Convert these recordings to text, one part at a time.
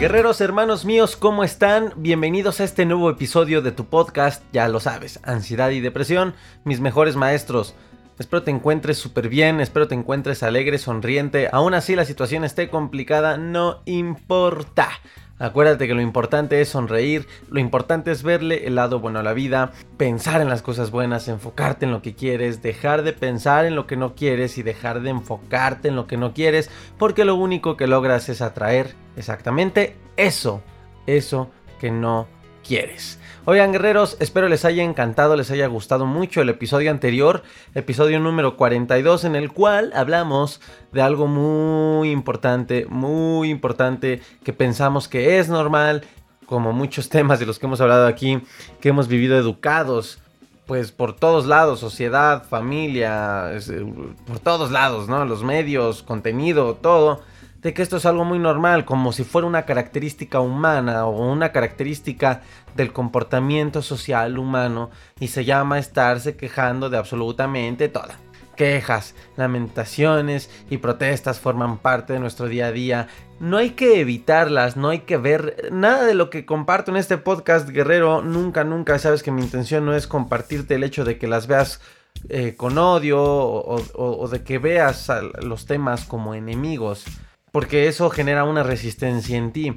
Guerreros hermanos míos, ¿cómo están? Bienvenidos a este nuevo episodio de tu podcast, ya lo sabes, ansiedad y depresión, mis mejores maestros. Espero te encuentres súper bien, espero te encuentres alegre, sonriente. Aún así la situación esté complicada, no importa. Acuérdate que lo importante es sonreír, lo importante es verle el lado bueno a la vida, pensar en las cosas buenas, enfocarte en lo que quieres, dejar de pensar en lo que no quieres y dejar de enfocarte en lo que no quieres, porque lo único que logras es atraer exactamente eso, eso que no quieres. Oigan guerreros, espero les haya encantado, les haya gustado mucho el episodio anterior, episodio número 42, en el cual hablamos de algo muy importante, muy importante, que pensamos que es normal, como muchos temas de los que hemos hablado aquí, que hemos vivido educados pues por todos lados, sociedad, familia, eh, por todos lados, ¿no? Los medios, contenido, todo de que esto es algo muy normal, como si fuera una característica humana o una característica del comportamiento social humano y se llama estarse quejando de absolutamente toda. Quejas, lamentaciones y protestas forman parte de nuestro día a día. No hay que evitarlas, no hay que ver nada de lo que comparto en este podcast, guerrero. Nunca, nunca sabes que mi intención no es compartirte el hecho de que las veas eh, con odio o de que veas los temas como enemigos porque eso genera una resistencia en ti.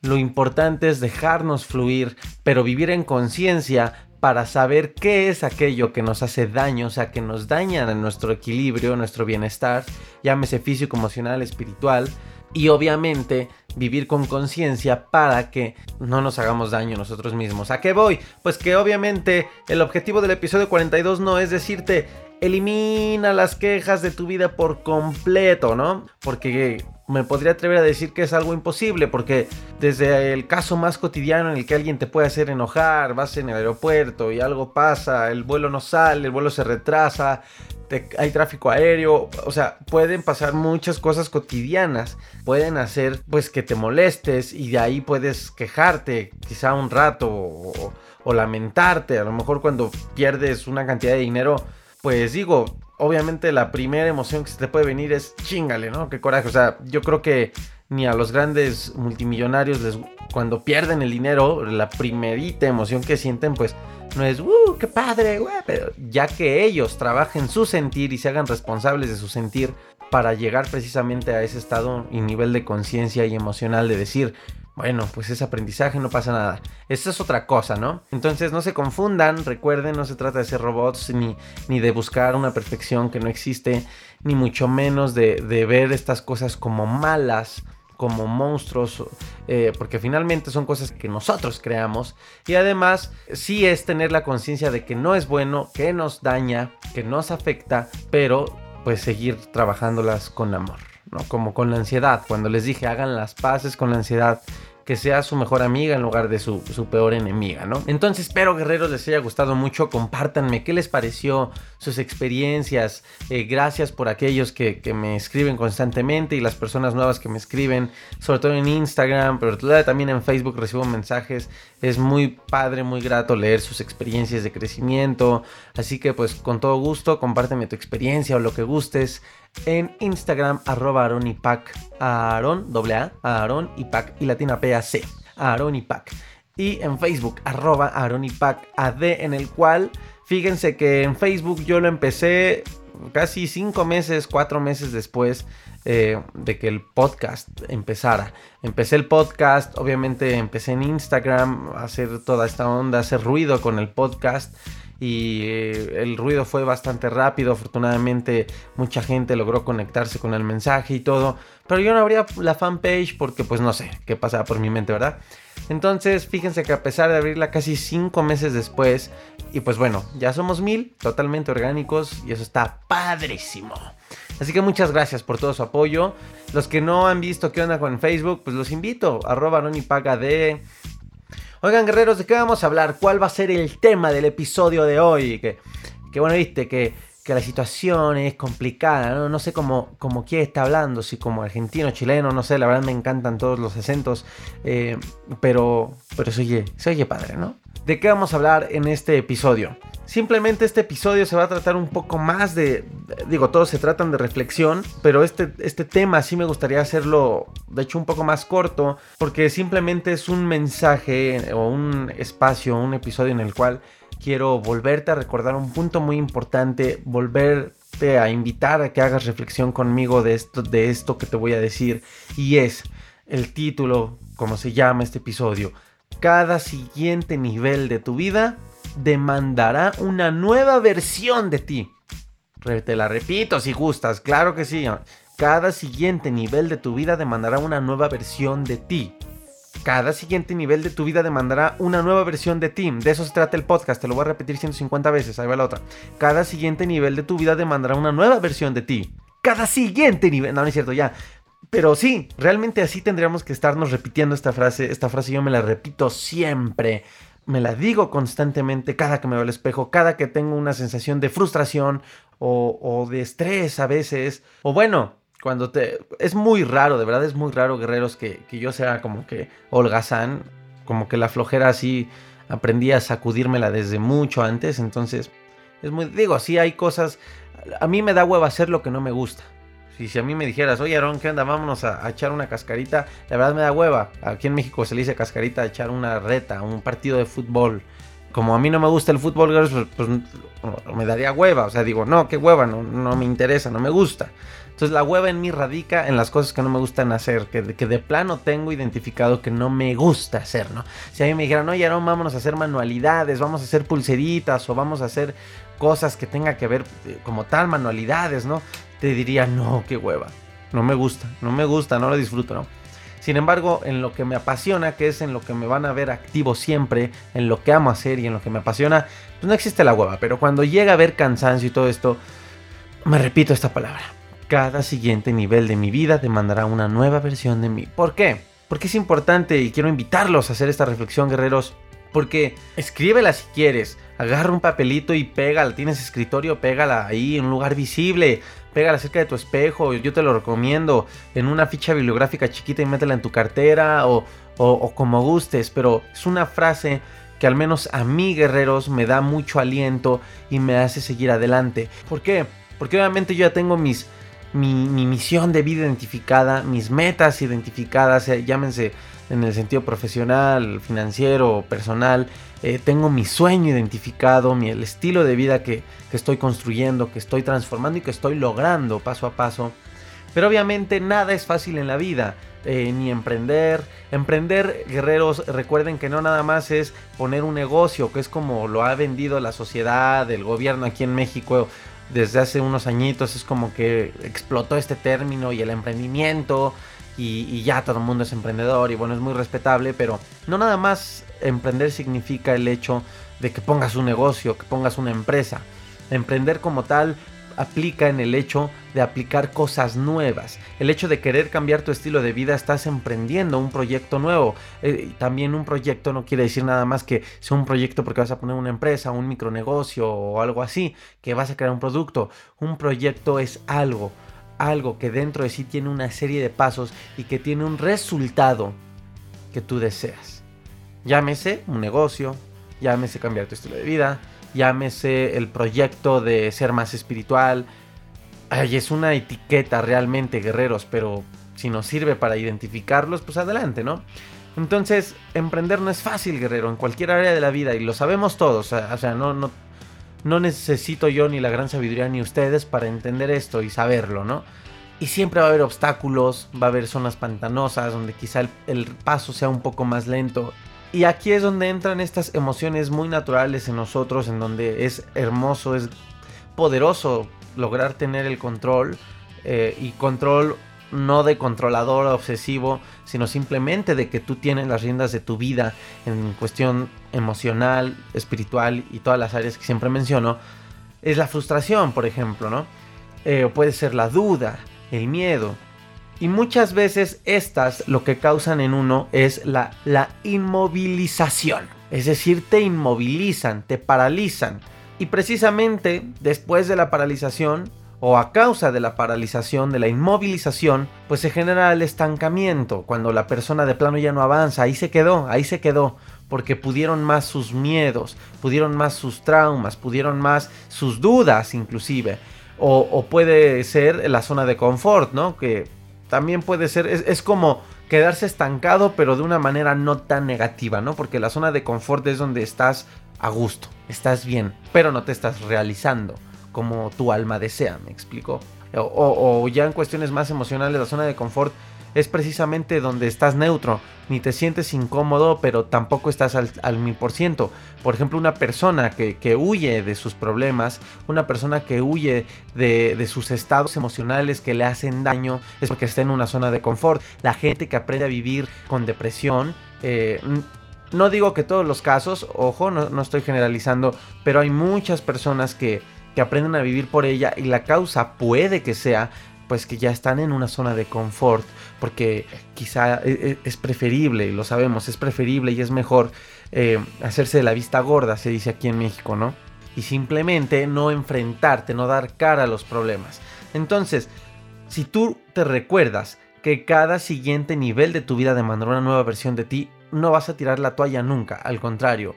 Lo importante es dejarnos fluir, pero vivir en conciencia para saber qué es aquello que nos hace daño, o sea, que nos daña en nuestro equilibrio, nuestro bienestar, llámese físico, emocional, espiritual, y obviamente vivir con conciencia para que no nos hagamos daño nosotros mismos. ¿A qué voy? Pues que obviamente el objetivo del episodio 42 no es decirte elimina las quejas de tu vida por completo, ¿no? Porque me podría atrever a decir que es algo imposible, porque desde el caso más cotidiano en el que alguien te puede hacer enojar, vas en el aeropuerto y algo pasa, el vuelo no sale, el vuelo se retrasa, hay tráfico aéreo, o sea, pueden pasar muchas cosas cotidianas, pueden hacer pues que te molestes y de ahí puedes quejarte quizá un rato o, o lamentarte, a lo mejor cuando pierdes una cantidad de dinero, pues digo, obviamente la primera emoción que se te puede venir es chingale, ¿no? Qué coraje. O sea, yo creo que ni a los grandes multimillonarios les, cuando pierden el dinero, la primerita emoción que sienten, pues no es, ¡uh, qué padre, güey! Pero ya que ellos trabajen su sentir y se hagan responsables de su sentir para llegar precisamente a ese estado y nivel de conciencia y emocional de decir, bueno, pues es aprendizaje, no pasa nada. Esa es otra cosa, ¿no? Entonces no se confundan, recuerden, no se trata de ser robots ni, ni de buscar una perfección que no existe, ni mucho menos de, ver estas cosas como malas, como monstruos, eh, porque finalmente son cosas que nosotros creamos. Y además, sí es tener la conciencia de que no es bueno, que nos daña, que nos afecta, pero pues seguir trabajándolas con amor. Como con la ansiedad. Cuando les dije hagan las paces con la ansiedad, que sea su mejor amiga en lugar de su, peor enemiga, ¿no? Entonces espero guerreros les haya gustado mucho, compártanme qué les pareció, sus experiencias, eh, gracias por aquellos que, que, me escriben constantemente y las personas nuevas que me escriben, sobre todo en Instagram, pero también en Facebook recibo mensajes, es muy padre, muy grato leer sus experiencias de crecimiento, así que pues con todo gusto compárteme tu experiencia o lo que gustes, en Instagram, arroba Aaron y Pac, Aaron, doble A, Aaron y y latina P A C, Aaron y. Y en Facebook, arroba Aaron y AD, en el cual, fíjense que en Facebook yo lo empecé casi cinco meses, cuatro meses después eh, de que el podcast empezara. Empecé el podcast, obviamente empecé en Instagram a hacer toda esta onda, hacer ruido con el podcast y eh, el ruido fue bastante rápido. Afortunadamente mucha gente logró conectarse con el mensaje y todo. Pero yo no abría la fanpage porque pues no sé qué pasaba por mi mente, ¿verdad? Entonces fíjense que a pesar de abrirla casi 5 meses después, y pues bueno, ya somos mil, totalmente orgánicos y eso está padrísimo. Así que muchas gracias por todo su apoyo. Los que no han visto qué onda con Facebook, pues los invito. Arroba paga de... Oigan, guerreros, ¿de qué vamos a hablar? ¿Cuál va a ser el tema del episodio de hoy? Que, que bueno, viste, que, que la situación es complicada, ¿no? No sé cómo, cómo quién está hablando, si como argentino, chileno, no sé, la verdad me encantan todos los acentos, eh, pero, pero se oye, se oye padre, ¿no? ¿De qué vamos a hablar en este episodio? Simplemente este episodio se va a tratar un poco más de, digo, todos se tratan de reflexión, pero este, este tema sí me gustaría hacerlo, de hecho, un poco más corto, porque simplemente es un mensaje o un espacio, un episodio en el cual quiero volverte a recordar un punto muy importante, volverte a invitar a que hagas reflexión conmigo de esto, de esto que te voy a decir, y es el título, como se llama este episodio, cada siguiente nivel de tu vida demandará una nueva versión de ti. Te la repito si gustas, claro que sí. Cada siguiente nivel de tu vida demandará una nueva versión de ti. Cada siguiente nivel de tu vida demandará una nueva versión de ti. De eso se trata el podcast, te lo voy a repetir 150 veces, ahí va la otra. Cada siguiente nivel de tu vida demandará una nueva versión de ti. Cada siguiente nivel, no, no es cierto, ya. Pero sí, realmente así tendríamos que estarnos repitiendo esta frase. Esta frase yo me la repito siempre me la digo constantemente cada que me veo al espejo, cada que tengo una sensación de frustración o, de estrés a veces. O bueno, cuando te... Es muy raro, de verdad es muy raro, guerreros, que, yo sea como que holgazán, como que la flojera así aprendí a sacudírmela desde mucho antes, entonces es muy... Digo, sí hay cosas... A mí me da hueva hacer lo que no me gusta. Si, si a mí me dijeras, oye Aaron, ¿qué onda? Vámonos a, echar una cascarita. La verdad me da hueva. Aquí en México se le dice cascarita a echar una reta, un partido de fútbol. Como a mí no me gusta el fútbol, pues, pues me daría hueva. O sea, digo, no, qué hueva, no, no me interesa, no me gusta. Entonces la hueva en mí radica en las cosas que no me gustan hacer, que, que, de plano tengo identificado que no me gusta hacer, ¿no? Si a mí me dijeran, oye, Aaron, vámonos a hacer manualidades, vamos a hacer pulseritas o vamos a hacer cosas que tenga que ver eh, como tal, manualidades, ¿no? te diría, no, qué hueva. No me gusta, no me gusta, no lo disfruto, ¿no? Sin embargo, en lo que me apasiona, que es en lo que me van a ver activo siempre, en lo que amo hacer y en lo que me apasiona, pues no existe la hueva. Pero cuando llega a haber cansancio y todo esto, me repito esta palabra. Cada siguiente nivel de mi vida demandará una nueva versión de mí. ¿Por qué? Porque es importante y quiero invitarlos a hacer esta reflexión, guerreros. Porque escríbela si quieres, agarra un papelito y pégala. Tienes escritorio, pégala ahí en un lugar visible pégala cerca de tu espejo, yo te lo recomiendo, en una ficha bibliográfica chiquita y métela en tu cartera o, como gustes, pero es una frase que al menos a mí, guerreros, me da mucho aliento y me hace seguir adelante. ¿Por qué? Porque obviamente yo ya tengo mis, mi, mi misión de vida identificada, mis metas identificadas, eh, llámense en el sentido profesional, financiero, personal. Eh, tengo mi sueño identificado, mi, el estilo de vida que, estoy construyendo, que estoy transformando y que estoy logrando paso a paso. Pero obviamente nada es fácil en la vida, eh, ni emprender. Emprender, guerreros, recuerden que no nada más es poner un negocio, que es como lo ha vendido la sociedad, el gobierno aquí en México desde hace unos añitos, es como que explotó este término y el emprendimiento y, ya todo el mundo es emprendedor y bueno, es muy respetable, pero no nada más emprender significa el hecho de que pongas un negocio, que pongas una empresa. Emprender como tal aplica en el hecho de aplicar cosas nuevas. El hecho de querer cambiar tu estilo de vida, estás emprendiendo un proyecto nuevo. Eh, también un proyecto no quiere decir nada más que sea un proyecto porque vas a poner una empresa, un micronegocio o algo así, que vas a crear un producto. Un proyecto es algo algo que dentro de sí tiene una serie de pasos y que tiene un resultado que tú deseas. Llámese un negocio, llámese cambiar tu estilo de vida, llámese el proyecto de ser más espiritual. Ay, es una etiqueta realmente, guerreros, pero si nos sirve para identificarlos, pues adelante, ¿no? Entonces, emprender no es fácil, guerrero, en cualquier área de la vida, y lo sabemos todos, o sea, no, no, no necesito yo ni la gran sabiduría ni ustedes para entender esto y saberlo, ¿no? Y siempre va a haber obstáculos, va a haber zonas pantanosas donde quizá el, paso sea un poco más lento. Y aquí es donde entran estas emociones muy naturales en nosotros, en donde es hermoso, es poderoso lograr tener el control eh, y control no de controlador obsesivo, sino simplemente de que tú tienes las riendas de tu vida en cuestión emocional, espiritual y todas las áreas que siempre menciono, es la frustración, por ejemplo, ¿no? Eh, puede ser la duda, el miedo. Y muchas veces estas lo que causan en uno es la, la inmovilización. Es decir, te inmovilizan, te paralizan. Y precisamente después de la paralización o a causa de la paralización, de la inmovilización, pues se genera el estancamiento, cuando la persona de plano ya no avanza, ahí se quedó, ahí se quedó, porque pudieron más sus miedos, pudieron más sus traumas, pudieron más sus dudas inclusive, o, puede ser la zona de confort, ¿no? Que también puede ser, es, es como quedarse estancado, pero de una manera no tan negativa, ¿no? Porque la zona de confort es donde estás a gusto, estás bien, pero no te estás realizando como tu alma desea, me explico. O, ya en cuestiones más emocionales, la zona de confort es precisamente donde estás neutro, ni te sientes incómodo, pero tampoco estás al, mil por ciento. Por ejemplo, una persona que, huye de sus problemas, una persona que huye de, sus estados emocionales que le hacen daño, es porque está en una zona de confort. La gente que aprende a vivir con depresión, eh, no digo que todos los casos, ojo, no estoy generalizando, pero hay muchas personas que que aprenden a vivir por ella y la causa puede que sea pues que ya están en una zona de confort porque quizá e, e, es preferible, lo sabemos, es preferible y es mejor eh, hacerse de la vista gorda, se dice aquí en México, ¿no? Y simplemente no enfrentarte, no dar cara a los problemas. Entonces, si tú te recuerdas que cada siguiente nivel de tu vida demandará una nueva versión de ti, no vas a tirar la toalla nunca, al contrario,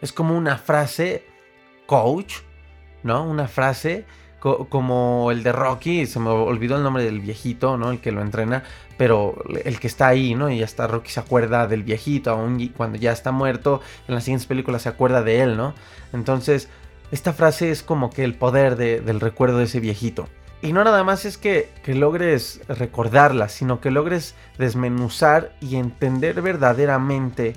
es como una frase coach ¿no? Una frase como el de Rocky, se me olvidó el nombre del viejito, ¿no? El que lo entrena, pero el que está ahí, ¿no? Y hasta Rocky se acuerda del viejito, aún cuando ya está muerto, en las siguientes películas se acuerda de él, ¿no? Entonces, esta frase es como que el poder del recuerdo de ese viejito. Y no nada más es que, logres recordarla, sino que logres desmenuzar y entender verdaderamente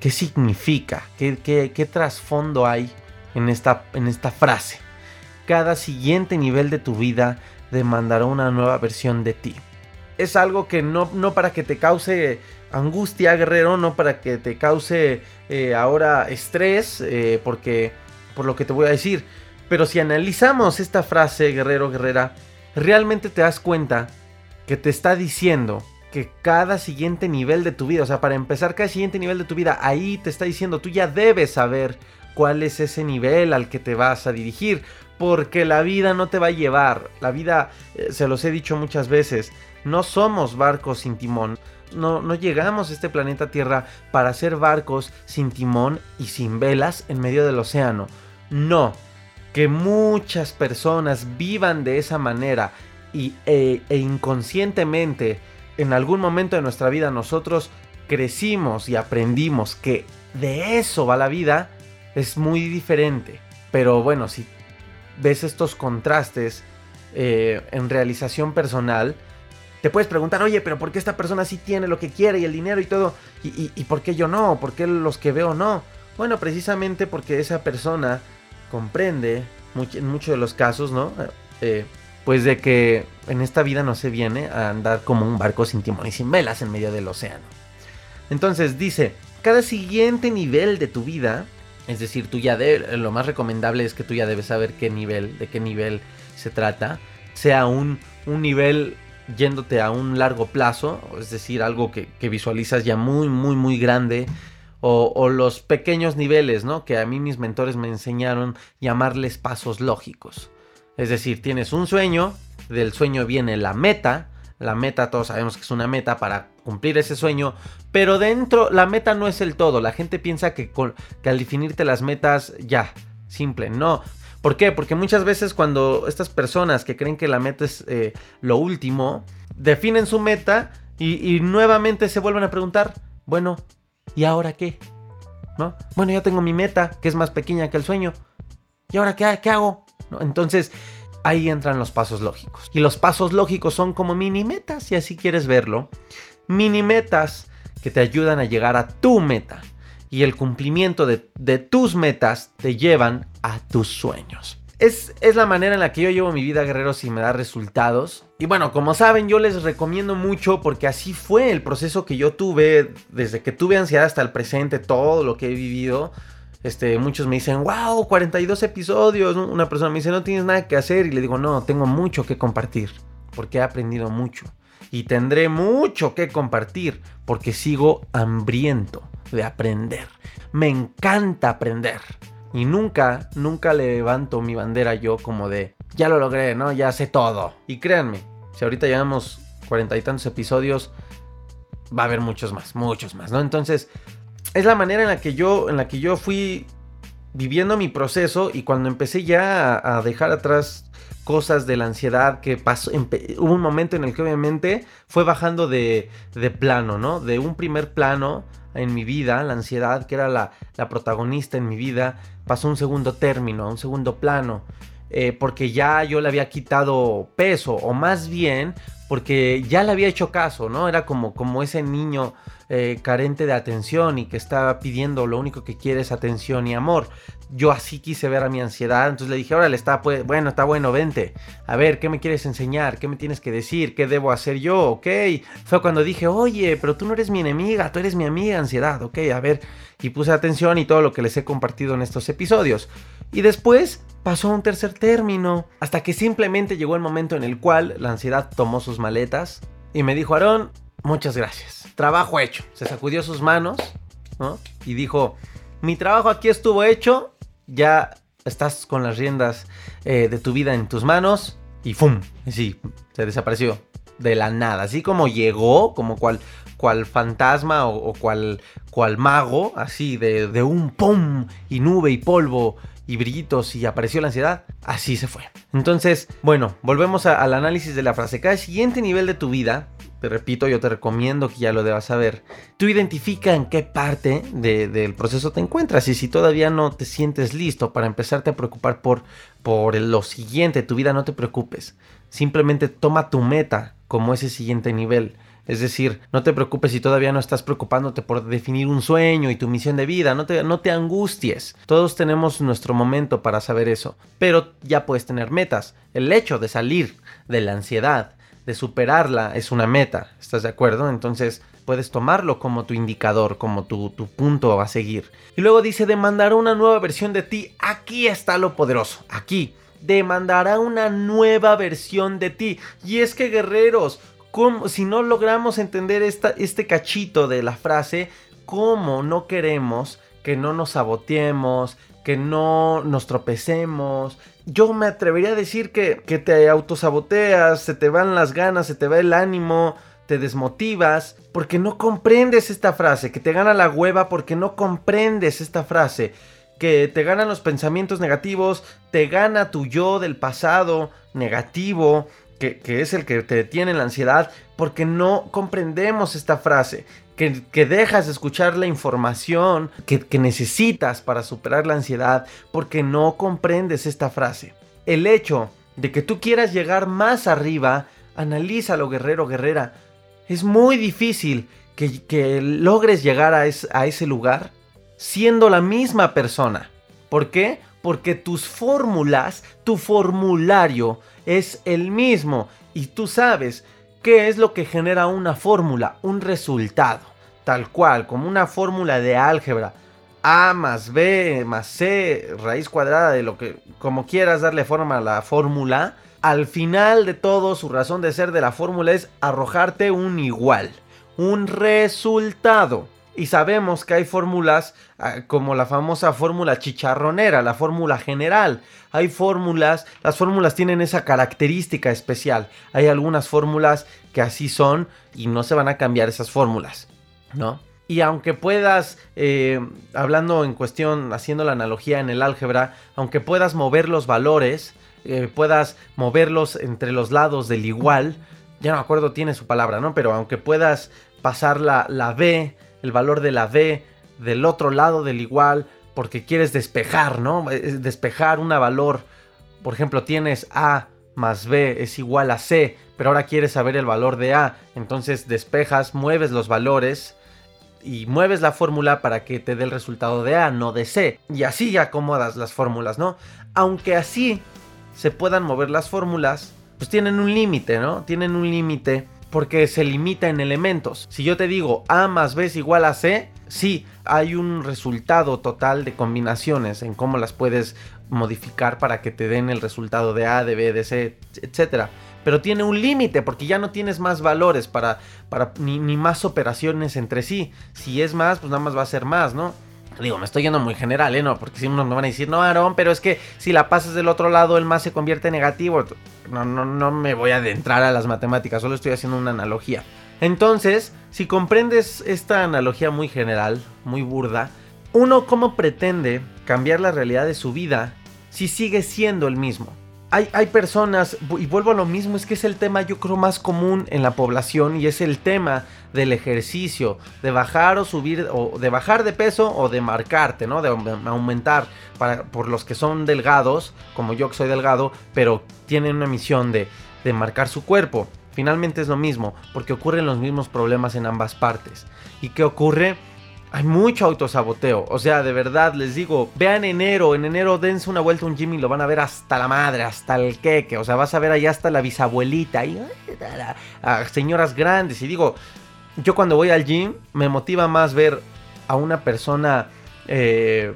qué significa, qué, qué, qué trasfondo hay en esta, en esta frase. Cada siguiente nivel de tu vida demandará una nueva versión de ti. Es algo que no, no para que te cause angustia, guerrero, no para que te cause eh, ahora estrés, eh, porque por lo que te voy a decir. Pero si analizamos esta frase, guerrero, guerrera, realmente te das cuenta que te está diciendo que cada siguiente nivel de tu vida, o sea, para empezar cada siguiente nivel de tu vida, ahí te está diciendo, tú ya debes saber cuál es ese nivel al que te vas a dirigir. Porque la vida no te va a llevar. La vida, eh, se los he dicho muchas veces, no somos barcos sin timón. No, no llegamos a este planeta Tierra para ser barcos sin timón y sin velas en medio del océano. No, que muchas personas vivan de esa manera y, e, e inconscientemente en algún momento de nuestra vida nosotros crecimos y aprendimos que de eso va la vida, es muy diferente. Pero bueno, si ves estos contrastes eh, en realización personal, te puedes preguntar, oye, pero ¿por qué esta persona sí tiene lo que quiere y el dinero y todo? ¿Y, por qué yo no? ¿Por qué los que veo no? Bueno, precisamente porque esa persona comprende, en muchos de los casos, ¿no? Eh, pues de que en esta vida no se viene a andar como un barco sin timón y sin velas en medio del océano. Entonces dice, cada siguiente nivel de tu vida es decir, tú ya de, lo más recomendable es que tú ya debes saber qué nivel, de qué nivel se trata. Sea un, un nivel yéndote a un largo plazo, es decir, algo que, visualizas ya muy, muy, muy grande. O, o, los pequeños niveles, ¿no? Que a mí mis mentores me enseñaron llamarles pasos lógicos. Es decir, tienes un sueño, del sueño viene la meta, la meta todos sabemos que es una meta para cumplir ese sueño, pero dentro la meta no es el todo. La gente piensa que, al definirte las metas ya, simple, no. ¿Por qué? Porque muchas veces cuando estas personas que creen que la meta es eh, lo último, definen su meta y, nuevamente se vuelven a preguntar, bueno, ¿y ahora qué? ¿No? Bueno, ya tengo mi meta, que es más pequeña que el sueño. ¿Y ahora qué, hago? Entonces, ahí entran los pasos lógicos. Y los pasos lógicos son como mini metas, si así quieres verlo. Mini metas que te ayudan a llegar a tu meta. y el cumplimiento de, tus metas te llevan a tus sueños. Es, es, la manera en la que yo llevo mi vida, guerreros, y me da resultados. Y bueno, como saben, yo les recomiendo mucho porque así fue el proceso que yo tuve desde que tuve ansiedad hasta el presente, todo lo que he vivido. Este, muchos me dicen, wow, 42 episodios. Una persona me dice, no tienes nada que hacer. Y le digo, no, tengo mucho que compartir porque he aprendido mucho. Y tendré mucho que compartir porque sigo hambriento de aprender. Me encanta aprender. Y nunca, nunca levanto mi bandera yo como de, ya lo logré, ¿no? Ya sé todo. Y créanme, si ahorita llevamos cuarenta y tantos episodios, va a haber muchos más, muchos más, ¿no? Entonces, es la manera en la que yo, en la que yo fui viviendo mi proceso y cuando empecé ya a, dejar atrás cosas de la ansiedad que pasó, hubo un momento en el que obviamente fue bajando de, de plano, ¿no? De un primer plano en mi vida, la ansiedad, que era la, protagonista en mi vida, pasó a un segundo término, a un segundo plano, eh, porque ya yo le había quitado peso, o más bien porque ya le había hecho caso, ¿no? Era como, como ese niño eh, carente de atención y que estaba pidiendo lo único que quiere es atención y amor. Yo así quise ver a mi ansiedad, entonces le dije, órale, está pues, bueno, está bueno, vente. A ver, ¿qué me quieres enseñar? ¿Qué me tienes que decir? ¿Qué debo hacer yo? Ok. Fue cuando dije, oye, pero tú no eres mi enemiga, tú eres mi amiga, ansiedad, ok, a ver. Y puse atención y todo lo que les he compartido en estos episodios. Y después pasó a un tercer término, hasta que simplemente llegó el momento en el cual la ansiedad tomó sus maletas y me dijo, Aarón, muchas gracias. Trabajo hecho. Se sacudió sus manos y dijo, mi trabajo aquí estuvo hecho, ya estás con las riendas eh, de tu vida en tus manos y ¡fum! Sí, se desapareció de la nada. Así como llegó, como cual, cual fantasma o, cual, cual mago, así de, de un ¡pum! y nube y polvo y brillitos y apareció la ansiedad, así se fue. Entonces, bueno, volvemos al análisis de la frase. Cada siguiente nivel de tu vida te repito, yo te recomiendo que ya lo debas saber. Tú identifica en qué parte del proceso te encuentras y si todavía no te sientes listo para empezarte a preocupar por, por lo siguiente, tu vida no te preocupes. Simplemente toma tu meta como ese siguiente nivel. Es decir, no te preocupes si todavía no estás preocupándote por definir un sueño y tu misión de vida, no te, no te angusties. Todos tenemos nuestro momento para saber eso, pero ya puedes tener metas. El hecho de salir de la ansiedad, de superarla es una meta, ¿estás de acuerdo? Entonces puedes tomarlo como tu indicador, como tu, tu, punto a seguir. Y luego dice, demandará una nueva versión de ti. Aquí está lo poderoso, aquí. Demandará una nueva versión de ti. Y es que guerreros, si no logramos entender este cachito de la frase, ¿cómo no queremos que no nos saboteemos, que no nos tropecemos, yo me atrevería a decir que, que te autosaboteas, se te van las ganas, se te va el ánimo, te desmotivas, porque no comprendes esta frase, que te gana la hueva porque no comprendes esta frase, que te ganan los pensamientos negativos, te gana tu yo del pasado negativo, que, que es el que te detiene la ansiedad, porque no comprendemos esta frase que, dejas de escuchar la información que, que necesitas para superar la ansiedad porque no comprendes esta frase. El hecho de que tú quieras llegar más arriba, analízalo guerrero, guerrera. Es muy difícil que, logres llegar a, a ese lugar siendo la misma persona. ¿Por qué? Porque tus fórmulas, tu formulario es el mismo y tú sabes ¿Qué es lo que genera una fórmula? Un resultado. Tal cual, como una fórmula de álgebra. A más B más C, raíz cuadrada de lo que, como quieras darle forma a la fórmula. Al final de todo, su razón de ser de la fórmula es arrojarte un igual, un resultado. Y sabemos que hay fórmulas ah, como la famosa fórmula chicharronera, la fórmula general. Hay fórmulas, las fórmulas tienen esa característica especial. Hay algunas fórmulas que así son y no se van a cambiar esas fórmulas, ¿no? Y aunque puedas, eh, hablando en cuestión, haciendo la analogía en el álgebra, aunque puedas mover los valores, eh, puedas moverlos entre los lados del igual, ya no me acuerdo, tiene su palabra, ¿no? Pero aunque puedas pasar la, la B el valor de la B del otro lado del igual porque quieres despejar, ¿no? Despejar una valor. Por ejemplo, tienes A más B es igual a C, pero ahora quieres saber el valor de A. Entonces despejas, mueves los valores y mueves la fórmula para que te dé el resultado de A, no de C. Y así acomodas las fórmulas, ¿no? Aunque así se puedan mover las fórmulas, pues tienen un límite, ¿no? Tienen un límite porque se limita en elementos. Si yo te digo A más B es igual a C, sí, hay un resultado total de combinaciones en cómo las puedes modificar para que te den el resultado de A, de B, de C, etc. Pero tiene un límite porque ya no tienes más valores para, para ni, ni, más operaciones entre sí. Si es más, pues nada más va a ser más, ¿no? Digo, me estoy yendo muy general, ¿eh? No, porque si uno me van a decir, no, Aaron, pero es que si la pasas del otro lado, el más se convierte en negativo. No, no, no me voy a adentrar a las matemáticas, solo estoy haciendo una analogía. Entonces, si comprendes esta analogía muy general, muy burda, uno cómo pretende cambiar la realidad de su vida si sigue siendo el mismo. Hay, hay, personas, y vuelvo a lo mismo, es que es el tema yo creo más común en la población y es el tema del ejercicio, de bajar o subir, o de bajar de peso o de marcarte, ¿no? De aumentar para, por los que son delgados, como yo que soy delgado, pero tienen una misión de, de marcar su cuerpo. Finalmente es lo mismo, porque ocurren los mismos problemas en ambas partes. ¿Y qué ocurre? Hay mucho autosaboteo. O sea, de verdad, les digo, vean enero. En enero dense una vuelta a un gym y lo van a ver hasta la madre, hasta el queque. O sea, vas a ver allá hasta la bisabuelita y a señoras grandes. Y digo, yo cuando voy al gym me motiva más ver a una persona eh,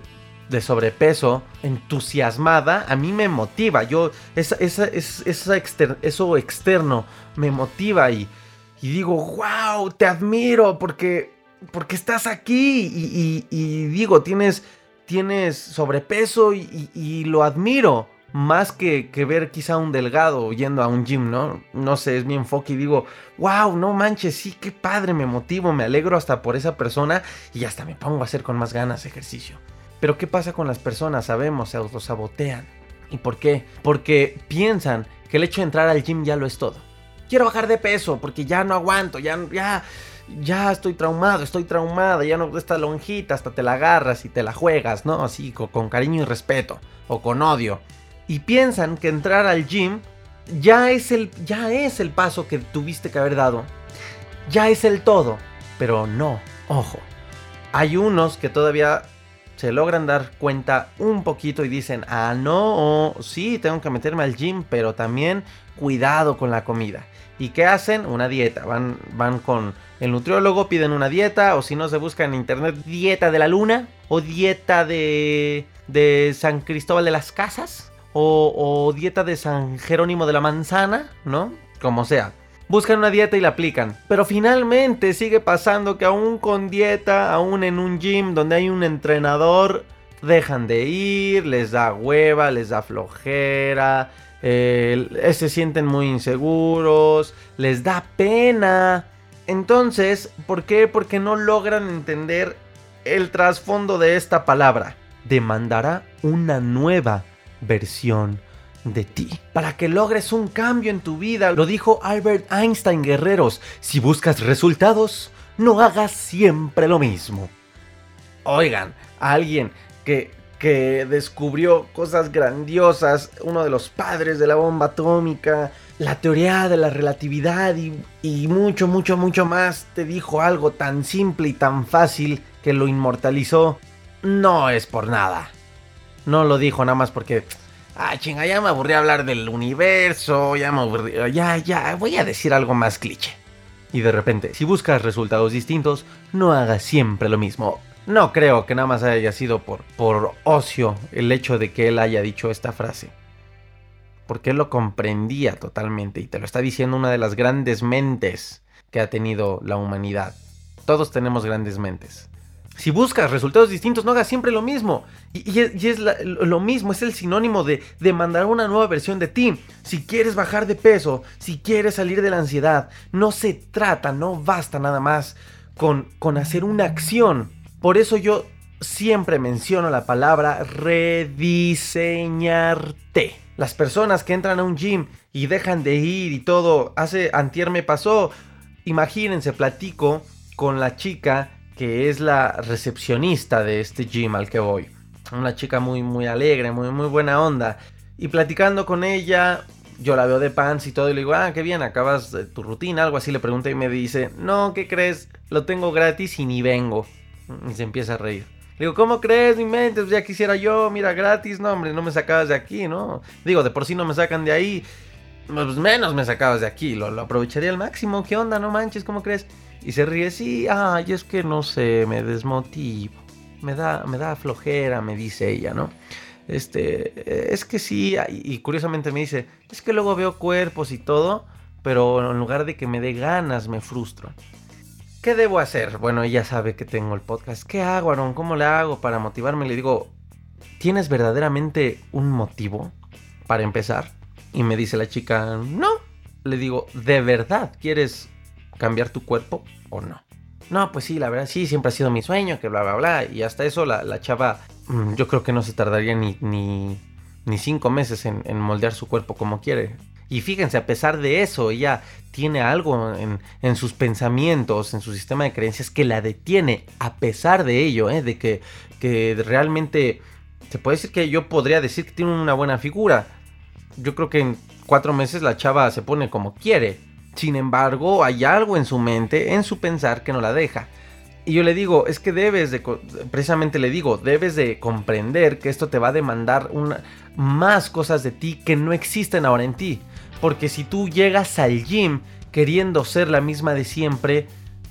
de sobrepeso entusiasmada. A mí me motiva. Yo, esa, esa, esa eso externo me motiva y, y digo, wow, te admiro porque porque estás aquí y, digo, tienes, tienes sobrepeso y, lo admiro. Más que, que, ver quizá un delgado yendo a un gym, ¿no? No sé, es mi enfoque y digo, wow, no manches, sí, qué padre, me motivo, me alegro hasta por esa persona y hasta me pongo a hacer con más ganas ejercicio. Pero ¿qué pasa con las personas? Sabemos, se autosabotean. ¿Y por qué? Porque piensan que el hecho de entrar al gym ya lo es todo. Quiero bajar de peso porque ya no aguanto, ya, ya, ya estoy traumado, estoy traumada, ya no esta lonjita, hasta te la agarras y te la juegas, ¿no? Así, con, cariño y respeto, o con odio. Y piensan que entrar al gym ya es el, ya es el paso que tuviste que haber dado. Ya es el todo. Pero no, ojo. Hay unos que todavía se logran dar cuenta un poquito y dicen, ah, no, sí, tengo que meterme al gym, pero también cuidado con la comida. ¿Y qué hacen? Una dieta. Van, van con el nutriólogo, piden una dieta, o si no se busca en internet, dieta de la luna, o dieta de, de San Cristóbal de las Casas, o, o dieta de San Jerónimo de la Manzana, ¿no? Como sea. Buscan una dieta y la aplican. Pero finalmente sigue pasando que aún con dieta, aún en un gym donde hay un entrenador, dejan de ir, les da hueva, les da flojera, eh, se sienten muy inseguros, les da pena. Entonces, ¿por qué? Porque no logran entender el trasfondo de esta palabra. Demandará una nueva versión de ti. Para que logres un cambio en tu vida, lo dijo Albert Einstein Guerreros, si buscas resultados, no hagas siempre lo mismo. Oigan, alguien que que descubrió cosas grandiosas, uno de los padres de la bomba atómica, la teoría de la relatividad y, mucho, mucho, mucho más, te dijo algo tan simple y tan fácil que lo inmortalizó, no es por nada. No lo dijo nada más porque, ah, chinga, ya me aburrí hablar del universo, ya me aburrí, ya, ya, voy a decir algo más cliché. Y de repente, si buscas resultados distintos, no hagas siempre lo mismo. No creo que nada más haya sido por, por ocio el hecho de que él haya dicho esta frase. Porque él lo comprendía totalmente y te lo está diciendo una de las grandes mentes que ha tenido la humanidad. Todos tenemos grandes mentes. Si buscas resultados distintos, no hagas siempre lo mismo. Y, es, lo mismo, es el sinónimo de, de mandar una nueva versión de ti. Si quieres bajar de peso, si quieres salir de la ansiedad, no se trata, no basta nada más con, con hacer una acción por eso yo siempre menciono la palabra rediseñarte. Las personas que entran a un gym y dejan de ir y todo, hace antier me pasó. Imagínense, platico con la chica que es la recepcionista de este gym al que voy. Una chica muy muy alegre, muy muy buena onda. Y platicando con ella, yo la veo de pants y todo y le digo, ah, qué bien, acabas tu rutina, algo así le pregunté y me dice, no, ¿qué crees? Lo tengo gratis y ni vengo. Y se empieza a reír. Le digo, ¿cómo crees? Mi mente, pues ya quisiera yo, mira, gratis, no, hombre, no me sacabas de aquí, ¿no? Digo, de por sí no me sacan de ahí, pues menos me sacabas de aquí, lo, lo aprovecharía al máximo, ¿qué onda? No manches, ¿cómo crees? Y se ríe, sí, ay, es que no sé, me desmotivo, me da, me da flojera, me dice ella, ¿no? Este, es que sí, y curiosamente me dice, es que luego veo cuerpos y todo, pero en lugar de que me dé ganas, me frustro. ¿Qué debo hacer? Bueno, ella sabe que tengo el podcast. ¿Qué hago, Aaron? ¿Cómo le hago para motivarme? Le digo, ¿tienes verdaderamente un motivo para empezar? Y me dice la chica, no. Le digo, ¿de verdad quieres cambiar tu cuerpo o no? No, pues sí, la verdad sí, siempre ha sido mi sueño, que bla, bla, bla. Y hasta eso la, chava, mm, yo creo que no se tardaría ni, ni, ni cinco meses en, moldear su cuerpo como quiere. Y fíjense, a pesar de eso, ella tiene algo en, sus pensamientos, en su sistema de creencias que la detiene. A pesar de ello, ¿eh? de que, que realmente se puede decir que yo podría decir que tiene una buena figura. Yo creo que en cuatro meses la chava se pone como quiere. Sin embargo, hay algo en su mente, en su pensar, que no la deja. Y yo le digo, es que debes de, precisamente le digo, debes de comprender que esto te va a demandar una, más cosas de ti que no existen ahora en ti. Porque si tú llegas al gym queriendo ser la misma de siempre,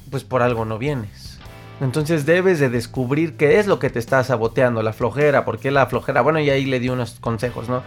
pues por algo no vienes. Entonces debes de descubrir qué es lo que te está saboteando, la flojera, por qué la flojera. Bueno, y ahí le di unos consejos, ¿no?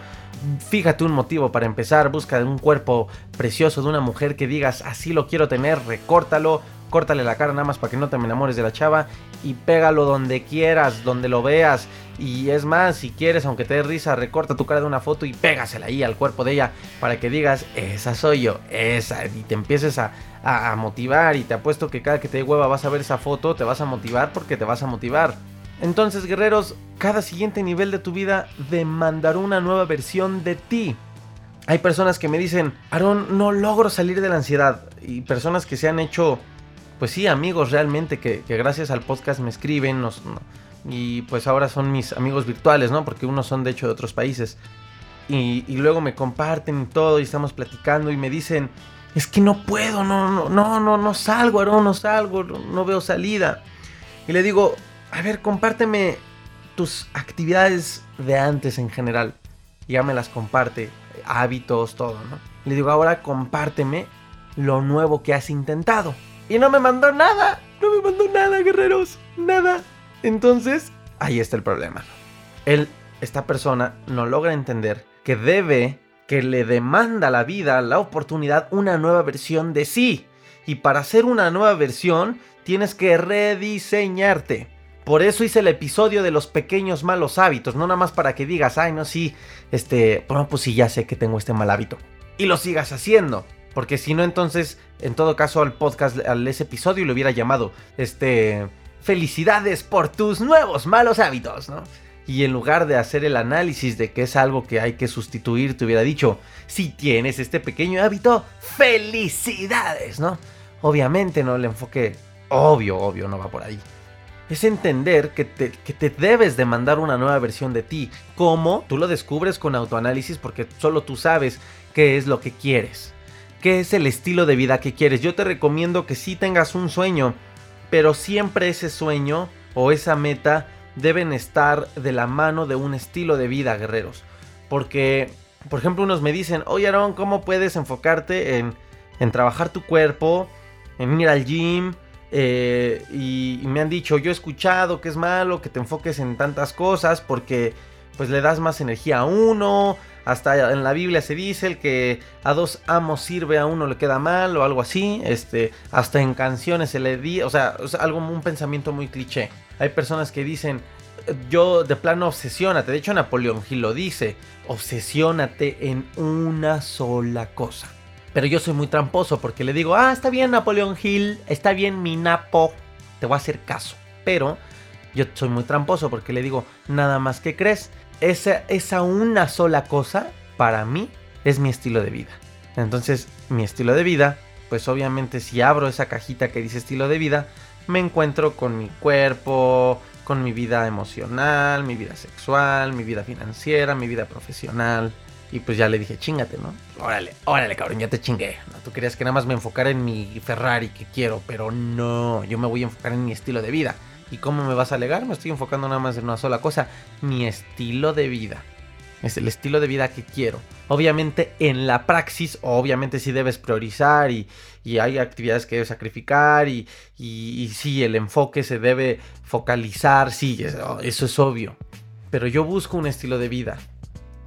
fíjate un motivo para empezar, busca un cuerpo precioso de una mujer que digas, así lo quiero tener, recórtalo, córtale la cara nada más para que no te enamores de la chava y pégalo donde quieras, donde lo veas. Y es más, si quieres, aunque te dé risa, recorta tu cara de una foto y pégasela ahí al cuerpo de ella para que digas, esa soy yo, esa, y te empieces a, a motivar. Y te apuesto que cada que te dé hueva vas a ver esa foto, te vas a motivar porque te vas a motivar. Entonces, guerreros, cada siguiente nivel de tu vida demandará una nueva versión de ti. Hay personas que me dicen, Aaron, no logro salir de la ansiedad. Y personas que se han hecho, pues sí, amigos realmente, que, gracias al podcast me escriben. y pues ahora son mis amigos virtuales, ¿no? Porque unos son de hecho de otros países. Y, luego me comparten todo y estamos platicando y me dicen, es que no puedo, no, no, no, no, no salgo, Aaron, no salgo, no veo salida. Y le digo, a ver, compárteme tus actividades de antes en general. Ya me las comparte, hábitos, todo, ¿no? Le digo, ahora compárteme lo nuevo que has intentado. Y no me mandó nada, no me mandó nada, guerreros, nada. Entonces, ahí está el problema. Él, esta persona, no logra entender que debe, que le demanda la vida, la oportunidad, una nueva versión de sí. Y para hacer una nueva versión, tienes que rediseñarte. Por eso hice el episodio de los pequeños malos hábitos, no nada más para que digas, ay, no, sí, este, bueno, pues sí, ya sé que tengo este mal hábito. Y lo sigas haciendo. Porque si no, entonces, en todo caso, al podcast, al ese episodio le hubiera llamado, este, felicidades por tus nuevos malos hábitos, ¿no? Y en lugar de hacer el análisis de que es algo que hay que sustituir, te hubiera dicho, si tienes este pequeño hábito, felicidades, ¿no? Obviamente no el enfoque, obvio, obvio, no va por ahí es entender que te, que te, debes de mandar una nueva versión de ti. ¿Cómo? Tú lo descubres con autoanálisis porque solo tú sabes qué es lo que quieres. ¿Qué es el estilo de vida que quieres? Yo te recomiendo que sí tengas un sueño, pero siempre ese sueño o esa meta deben estar de la mano de un estilo de vida, guerreros. Porque, por ejemplo, unos me dicen, oye Aaron, ¿cómo puedes enfocarte en, en trabajar tu cuerpo, en ir al gym, eh, y, me han dicho, yo he escuchado que es malo que te enfoques en tantas cosas porque pues le das más energía a uno. Hasta en la Biblia se dice el que a dos amos sirve a uno le queda mal o algo así. Este, hasta en canciones se le di, o sea, es un pensamiento muy cliché. Hay personas que dicen, yo de plano obsesiónate. De hecho Napoleón Hill lo dice, obsesiónate en una sola cosa. Pero yo soy muy tramposo porque le digo, ah, está bien Napoleón Hill, está bien mi Napo, te voy a hacer caso. Pero yo soy muy tramposo porque le digo, nada más que crees, esa, esa una sola cosa para mí es mi estilo de vida. Entonces, mi estilo de vida, pues obviamente si abro esa cajita que dice estilo de vida, me encuentro con mi cuerpo, con mi vida emocional, mi vida sexual, mi vida financiera, mi vida profesional, Y pues ya le dije, chingate, ¿no? Órale, órale, cabrón, ya te chingué. Tú querías que nada más me enfocara en mi Ferrari que quiero, pero no, yo me voy a enfocar en mi estilo de vida. ¿Y cómo me vas a alegar? Me estoy enfocando nada más en una sola cosa, mi estilo de vida. Es el estilo de vida que quiero. Obviamente en la praxis, obviamente sí debes priorizar y, hay actividades que debes sacrificar y, y, sí, el enfoque se debe focalizar, sí, eso es obvio. Pero yo busco un estilo de vida.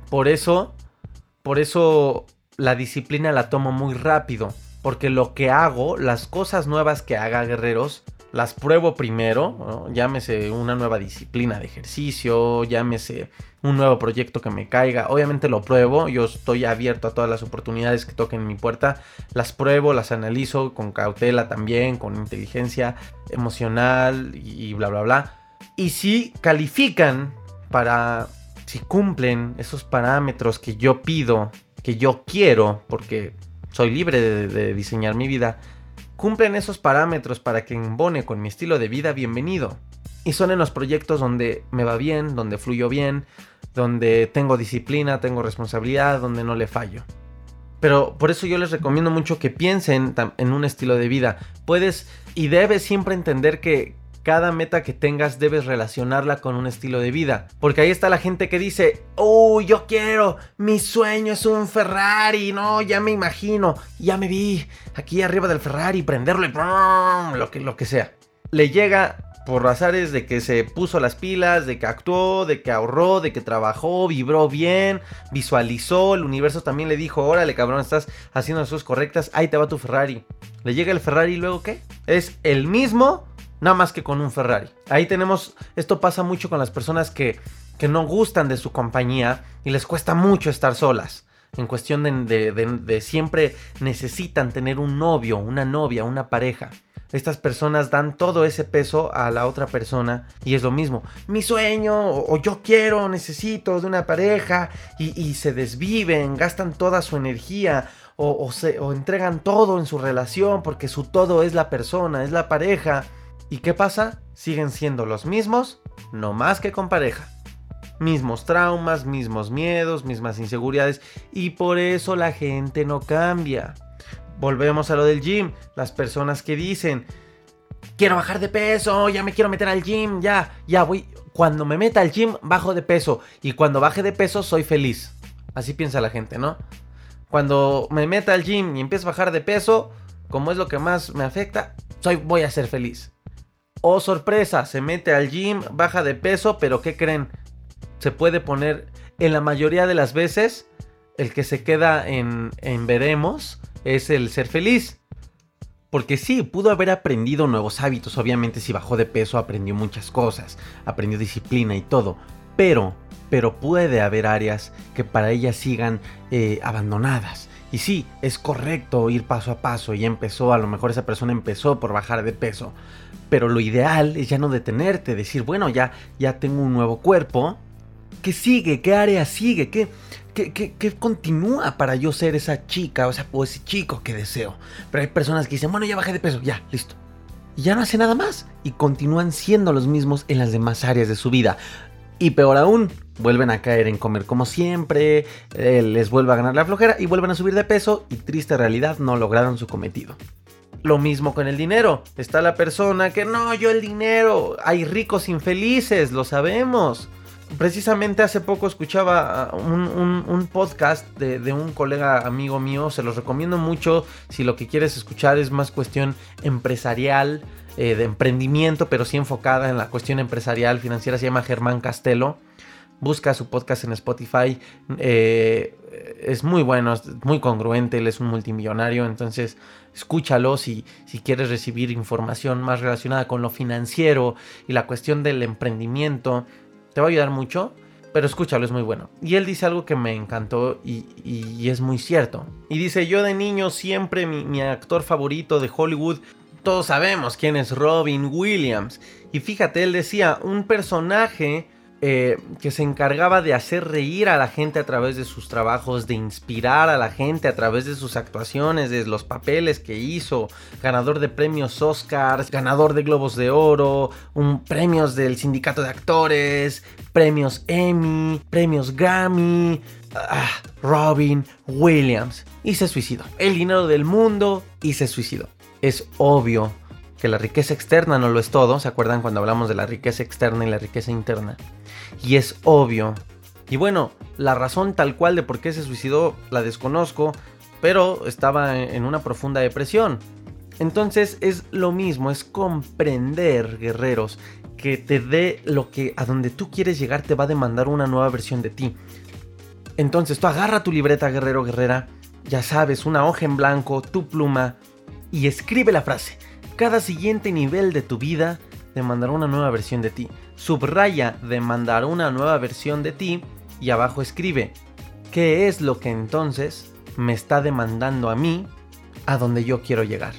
Por eso por eso la disciplina la tomo muy rápido. Porque lo que hago, las cosas nuevas que haga guerreros, las pruebo primero. Llámese una nueva disciplina de ejercicio, llámese un nuevo proyecto que me caiga. Obviamente lo pruebo, yo estoy abierto a todas las oportunidades que toquen en mi puerta. Las pruebo, las analizo con cautela también, con inteligencia emocional y bla, bla, bla. Y si califican para si cumplen esos parámetros que yo pido, que yo quiero, porque soy libre de, diseñar mi vida, cumplen esos parámetros para que embone con mi estilo de vida, bienvenido. Y son en los proyectos donde me va bien, donde fluyo bien, donde tengo disciplina, tengo responsabilidad, donde no le fallo. Pero por eso yo les recomiendo mucho que piensen en un estilo de vida. Puedes y debes siempre entender que, cada meta que tengas debes relacionarla con un estilo de vida. Porque ahí está la gente que dice, uy, yo quiero, mi sueño es un Ferrari, no, ya me imagino, ya me vi aquí arriba del Ferrari, prenderlo y lo que, lo que sea. Le llega por azares de que se puso las pilas, de que actuó, de que ahorró, de que trabajó, vibró bien, visualizó, el universo también le dijo, órale cabrón, estás haciendo las cosas correctas, ahí te va tu Ferrari. Le llega el Ferrari y luego qué? Es el mismo nada más que con un Ferrari. Ahí tenemos, esto pasa mucho con las personas que, que no gustan de su compañía y les cuesta mucho estar solas. En cuestión de, de, siempre necesitan tener un novio, una novia, una pareja. Estas personas dan todo ese peso a la otra persona y es lo mismo. Mi sueño o, yo quiero, necesito de una pareja y, se desviven, gastan toda su energía o, se, o entregan todo en su relación porque su todo es la persona, es la pareja ¿Y qué pasa? Siguen siendo los mismos, no más que con pareja. Mismos traumas, mismos miedos, mismas inseguridades y por eso la gente no cambia. Volvemos a lo del gym. Las personas que dicen, quiero bajar de peso, ya me quiero meter al gym, ya, ya voy. Cuando me meta al gym, bajo de peso. Y cuando baje de peso, soy feliz. Así piensa la gente, ¿no? Cuando me meta al gym y empiezo a bajar de peso, como es lo que más me afecta, soy, voy a ser feliz. Oh sorpresa, se mete al gym, baja de peso, pero ¿qué creen? Se puede poner en la mayoría de las veces el que se queda en, en veremos es el ser feliz. Porque sí, pudo haber aprendido nuevos hábitos. Obviamente si bajó de peso aprendió muchas cosas. Aprendió disciplina y todo. Pero, pero puede haber áreas que para ellas sigan eh, abandonadas. Y sí, es correcto ir paso a paso y empezó, a lo mejor esa persona empezó por bajar de peso, pero lo ideal es ya no detenerte, decir, bueno, ya, ya tengo un nuevo cuerpo, ¿qué sigue? ¿Qué área sigue? ¿Qué, qué, continúa para yo ser esa chica o, o ese chico que deseo? Pero hay personas que dicen, bueno, ya bajé de peso, ya, listo. Y ya no hace nada más y continúan siendo los mismos en las demás áreas de su vida. Y peor aún, vuelven a caer en comer como siempre, eh, les vuelve a ganar la flojera y vuelven a subir de peso y triste realidad no lograron su cometido. Lo mismo con el dinero. Está la persona que no, yo el dinero. Hay ricos infelices, lo sabemos. Precisamente hace poco escuchaba uh, un, podcast de, de, un colega amigo mío. Se los recomiendo mucho si lo que quieres escuchar es más cuestión empresarial, eh, de emprendimiento, pero sí enfocada en la cuestión empresarial, financiera. Se llama Germán Castelo busca su podcast en Spotify. Eh, es muy bueno, es muy congruente, él es un multimillonario, entonces escúchalo si, si quieres recibir información más relacionada con lo financiero y la cuestión del emprendimiento. Te va a ayudar mucho, pero escúchalo, es muy bueno. Y él dice algo que me encantó y, es muy cierto. Y dice, yo de niño siempre mi actor favorito de Hollywood todos sabemos quién es Robin Williams. Y fíjate, él decía, un personaje eh, que se encargaba de hacer reír a la gente a través de sus trabajos, de inspirar a la gente a través de sus actuaciones, de los papeles que hizo, ganador de premios Oscars, ganador de Globos de Oro, un, premios del Sindicato de Actores, premios Emmy, premios Grammy, ah, Robin Williams y se suicidó. El dinero del mundo y se suicidó. Es obvio que la riqueza externa no lo es todo. ¿Se acuerdan cuando hablamos de la riqueza externa y la riqueza interna? Y es obvio. Y bueno, la razón tal cual de por qué se suicidó la desconozco, pero estaba en una profunda depresión. Entonces es lo mismo, es comprender, guerreros, que te dé lo que a donde tú quieres llegar te va a demandar una nueva versión de ti. Entonces tú agarra tu libreta, guerrero, guerrera, ya sabes, una hoja en blanco, tu pluma, y escribe la frase. Cada siguiente nivel de tu vida demandará una nueva versión de ti. Subraya demandará una nueva versión de ti y abajo escribe, ¿qué es lo que entonces me está demandando a mí a donde yo quiero llegar?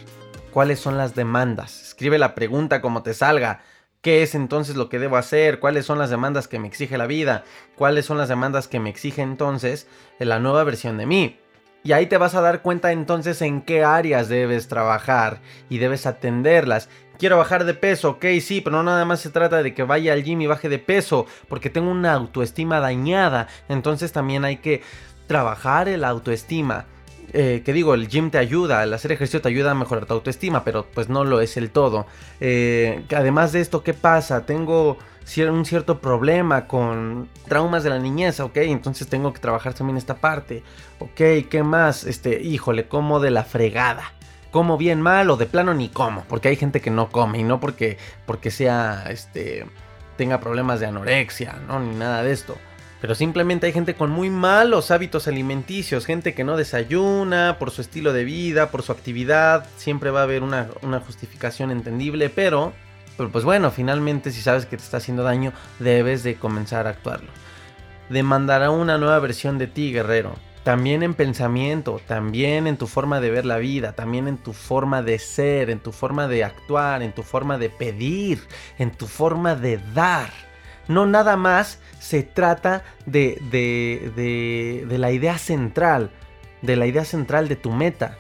¿Cuáles son las demandas? Escribe la pregunta como te salga. ¿Qué es entonces lo que debo hacer? ¿Cuáles son las demandas que me exige la vida? ¿Cuáles son las demandas que me exige entonces la nueva versión de mí? Y ahí te vas a dar cuenta entonces en qué áreas debes trabajar y debes atenderlas. Quiero bajar de peso, ok, sí, pero no nada más se trata de que vaya al gym y baje de peso, porque tengo una autoestima dañada. Entonces también hay que trabajar el autoestima. Eh, que digo, el gym te ayuda, el hacer ejercicio te ayuda a mejorar tu autoestima, pero pues no lo es el todo. Eh, además de esto, ¿qué pasa? Tengo un cierto problema con traumas de la niñez, ok, entonces tengo que trabajar también esta parte, ok, ¿qué más? Este, híjole, como de la fregada. Como bien mal o de plano ni como, porque hay gente que no come y no porque, porque sea, este, tenga problemas de anorexia, ¿no? Ni nada de esto. Pero simplemente hay gente con muy malos hábitos alimenticios, gente que no desayuna por su estilo de vida, por su actividad. Siempre va a haber una, justificación entendible, pero, pero pues bueno, finalmente si sabes que te está haciendo daño, debes de comenzar a actuarlo. Demandará una nueva versión de ti, guerrero. También en pensamiento, también en tu forma de ver la vida, también en tu forma de ser, en tu forma de actuar, en tu forma de pedir, en tu forma de dar. No nada más se trata de, de, de, la idea central, de la idea central de tu meta.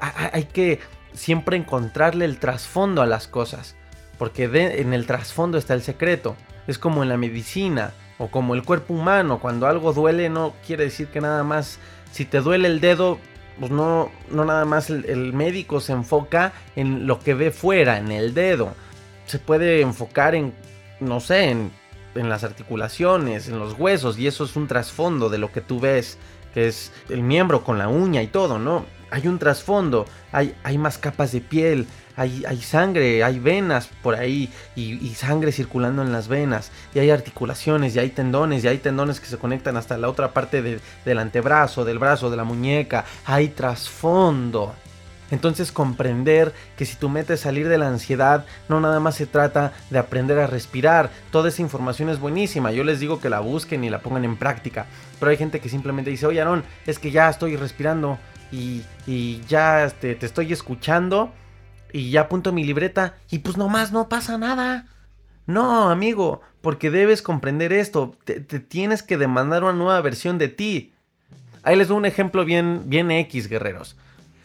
Hay que siempre encontrarle el trasfondo a las cosas, porque en el trasfondo está el secreto. Es como en la medicina o como el cuerpo humano, cuando algo duele no quiere decir que nada más, si te duele el dedo, pues no, no nada más el, el médico se enfoca en lo que ve fuera, en el dedo. Se puede enfocar en, no sé, en en las articulaciones, en los huesos, y eso es un trasfondo de lo que tú ves, que es el miembro con la uña y todo, ¿no? Hay un trasfondo, hay, hay más capas de piel, hay, hay sangre, hay venas por ahí y, sangre circulando en las venas, y hay articulaciones, y hay tendones, y hay tendones que se conectan hasta la otra parte del antebrazo, del brazo, de la muñeca, hay trasfondo. Entonces comprender que si tu meta es salir de la ansiedad, no nada más se trata de aprender a respirar. Toda esa información es buenísima. Yo les digo que la busquen y la pongan en práctica. Pero hay gente que simplemente dice, oye Aaron, es que ya estoy respirando y, ya este, te estoy escuchando y ya apunto mi libreta y pues nomás no pasa nada. No, amigo, porque debes comprender esto. Te, tienes que demandar una nueva versión de ti. Ahí les doy un ejemplo bien, bien X, guerreros.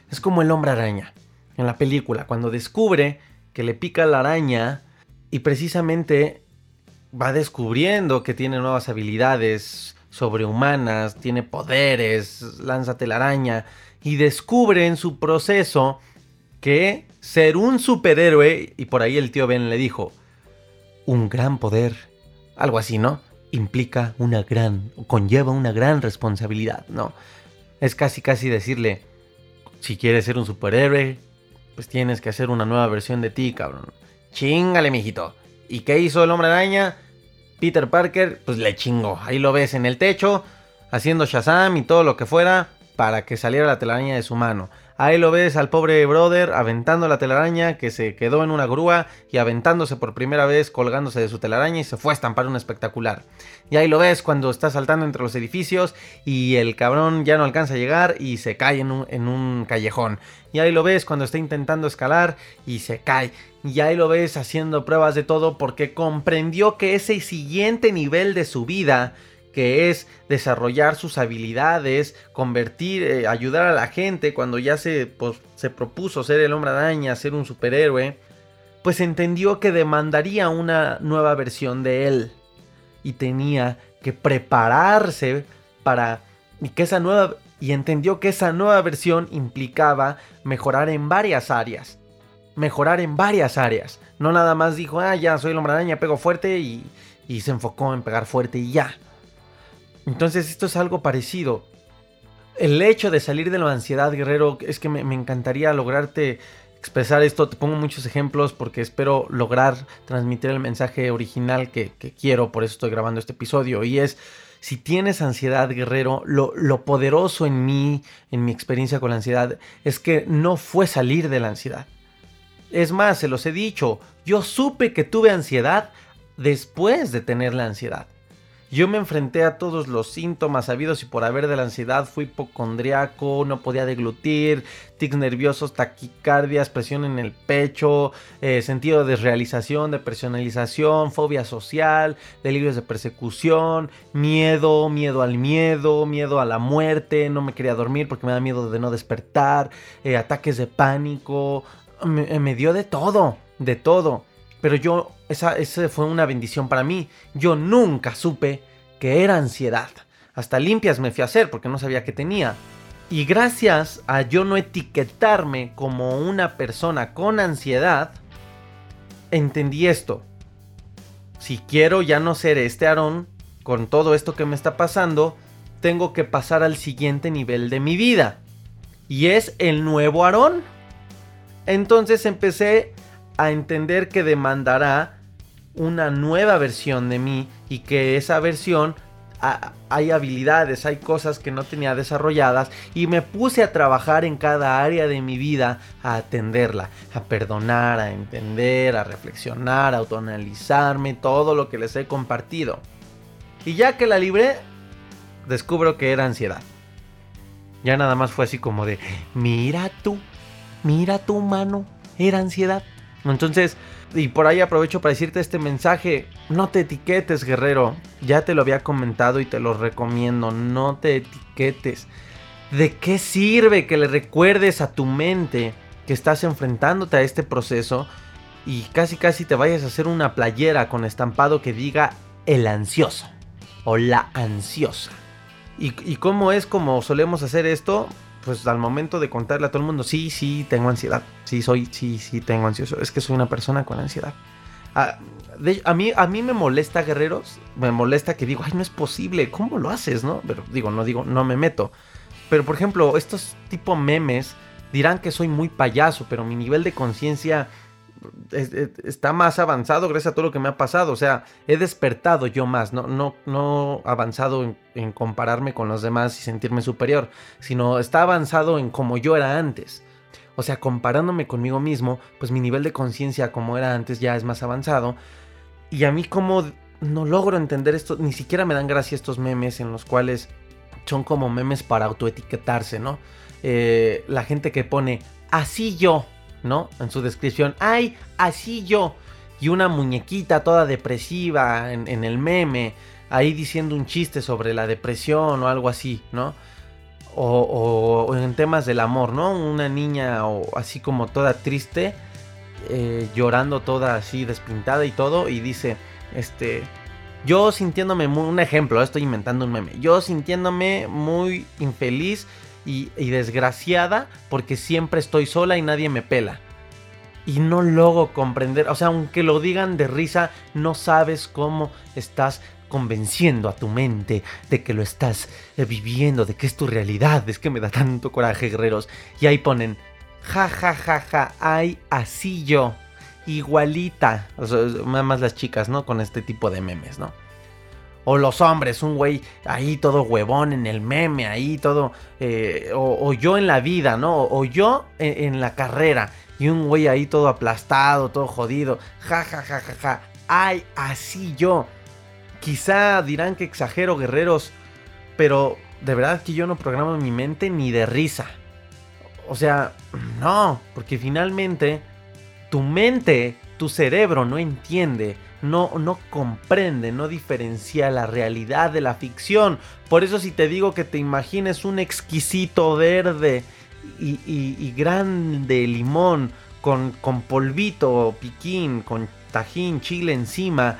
Es como el hombre araña en la película, cuando descubre que le pica la araña y precisamente va descubriendo que tiene nuevas habilidades sobrehumanas, tiene poderes, lanza araña y descubre en su proceso que ser un superhéroe, y por ahí el tío Ben le dijo, un gran poder, algo así, ¿no? Implica una gran, conlleva una gran responsabilidad, ¿no? Es casi casi decirle, si quieres ser un superhéroe, pues tienes que hacer una nueva versión de ti, cabrón. Chingale, mijito. ¿Y qué hizo el hombre araña? Peter Parker, pues le chingó. Ahí lo ves en el techo, haciendo Shazam y todo lo que fuera para que saliera la telaraña de su mano. Ahí lo ves al pobre brother aventando la telaraña que se quedó en una grúa y aventándose por primera vez colgándose de su telaraña y se fue a estampar un espectacular. Y ahí lo ves cuando está saltando entre los edificios y el cabrón ya no alcanza a llegar y se cae en un, en un callejón. Y ahí lo ves cuando está intentando escalar y se cae. Y ahí lo ves haciendo pruebas de todo porque comprendió que ese siguiente nivel de su vida que es desarrollar sus habilidades, convertir, eh, ayudar a la gente cuando ya se, pues, se propuso ser el hombre araña, ser un superhéroe, pues entendió que demandaría una nueva versión de él y tenía que prepararse para y que esa nueva y entendió que esa nueva versión implicaba mejorar en varias áreas. Mejorar en varias áreas. No nada más dijo, ah, ya soy el hombre araña, pego fuerte y, y se enfocó en pegar fuerte y ya. Entonces esto es algo parecido. El hecho de salir de la ansiedad, guerrero, es que me, encantaría lograrte expresar esto. Te pongo muchos ejemplos porque espero lograr transmitir el mensaje original que, quiero. Por eso estoy grabando este episodio. Y es si tienes ansiedad, guerrero, lo, poderoso en mí, en mi experiencia con la ansiedad, es que no fue salir de la ansiedad. Es más, se los he dicho, yo supe que tuve ansiedad después de tener la ansiedad. Yo me enfrenté a todos los síntomas habidos y por haber de la ansiedad, fui hipocondriaco, no podía deglutir, tics nerviosos, taquicardias, presión en el pecho, eh, sentido de desrealización, de personalización, fobia social, delirios de persecución, miedo, miedo al miedo, miedo a la muerte, no me quería dormir porque me da miedo de no despertar, eh, ataques de pánico, me, me dio de todo, de todo. Pero yo, esa, fue una bendición para mí. Yo nunca supe que era ansiedad. Hasta limpias me fui a hacer porque no sabía que tenía. Y gracias a yo no etiquetarme como una persona con ansiedad, entendí esto. Si quiero ya no ser este Aarón, con todo esto que me está pasando, tengo que pasar al siguiente nivel de mi vida. Y es el nuevo Aarón. Entonces empecé a entender que demandará una nueva versión de mí y que esa versión hay habilidades, hay cosas que no tenía desarrolladas y me puse a trabajar en cada área de mi vida a atenderla, a perdonar, a entender, a reflexionar, a autoanalizarme, todo lo que les he compartido. Y ya que la libré, descubro que era ansiedad. Ya nada más fue así como de, mira tú, mira tu mano, era ansiedad. Entonces, y por ahí aprovecho para decirte este mensaje, no te etiquetes guerrero, ya te lo había comentado y te lo recomiendo, no te etiquetes. ¿De qué sirve que le recuerdes a tu mente que estás enfrentándote a este proceso y casi casi te vayas a hacer una playera con estampado que diga el ansioso o la ansiosa? ¿Y, cómo es como solemos hacer esto? Pues al momento de contarle a todo el mundo, sí, sí, tengo ansiedad, sí, soy, sí, sí, tengo ansioso, es que soy una persona con ansiedad. A, a, mí, a mí me molesta, guerreros, me molesta que digo, ay, no es posible, ¿cómo lo haces, no? Pero digo, no digo, no me meto. Pero por ejemplo, estos tipo memes dirán que soy muy payaso, pero mi nivel de conciencia está más avanzado gracias a todo lo que me ha pasado. O sea, he despertado yo más, no, no, no avanzado en, compararme con los demás y sentirme superior, sino está avanzado en como yo era antes. O sea, comparándome conmigo mismo, pues mi nivel de conciencia como era antes ya es más avanzado. Y a mí como no logro entender esto, ni siquiera me dan gracia estos memes en los cuales son como memes para autoetiquetarse, ¿no? Eh, la gente que pone así yo, ¿no? En su descripción, ay, así yo. Y una muñequita toda depresiva en, el meme, ahí diciendo un chiste sobre la depresión o algo así, ¿no? O, en temas del amor, ¿no? Una niña o así como toda triste, eh, llorando toda así despintada y todo, y dice, este, yo sintiéndome muy, un ejemplo, estoy inventando un meme, yo sintiéndome muy infeliz y, desgraciada porque siempre estoy sola y nadie me pela. Y no logro comprender, o sea, aunque lo digan de risa, no sabes cómo estás convenciendo a tu mente de que lo estás eh, viviendo, de que es tu realidad. Es que me da tanto coraje, guerreros. Y ahí ponen, ja, ja, ja, ja, ay, así yo, igualita. O sea, más las chicas, ¿no? Con este tipo de memes, ¿no? O los hombres, un güey ahí todo huevón en el meme, ahí todo. Eh, o, yo en la vida, ¿no? O, yo en, la carrera. Y un güey ahí todo aplastado, todo jodido. Ja, ja, ja, ja, ja. Ay, así yo. Quizá dirán que exagero, guerreros. Pero de verdad que yo no programo mi mente ni de risa. O sea, no. Porque finalmente tu mente, tu cerebro no entiende no, no comprende, no diferencia la realidad de la ficción. Por eso si te digo que te imagines un exquisito verde y, grande limón con, con polvito, piquín, con tajín, chile encima,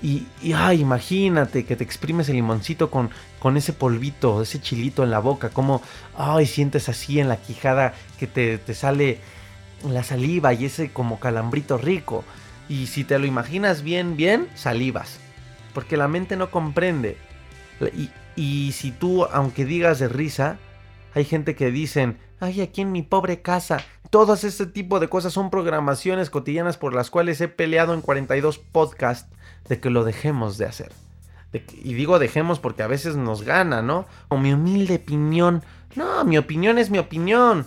Y, ay, imagínate que te exprimes el limoncito con, con ese polvito, ese chilito en la boca, como, ay, sientes así en la quijada que te, te sale la saliva y ese como calambrito rico. Y si te lo imaginas bien, bien, salivas. Porque la mente no comprende. Y, si tú, aunque digas de risa, hay gente que dicen, ay, aquí en mi pobre casa. Todas este tipo de cosas son programaciones cotidianas por las cuales he peleado en 42 podcasts de que lo dejemos de hacer. y digo dejemos porque a veces nos gana, ¿no? O mi humilde opinión. No, mi opinión es mi opinión.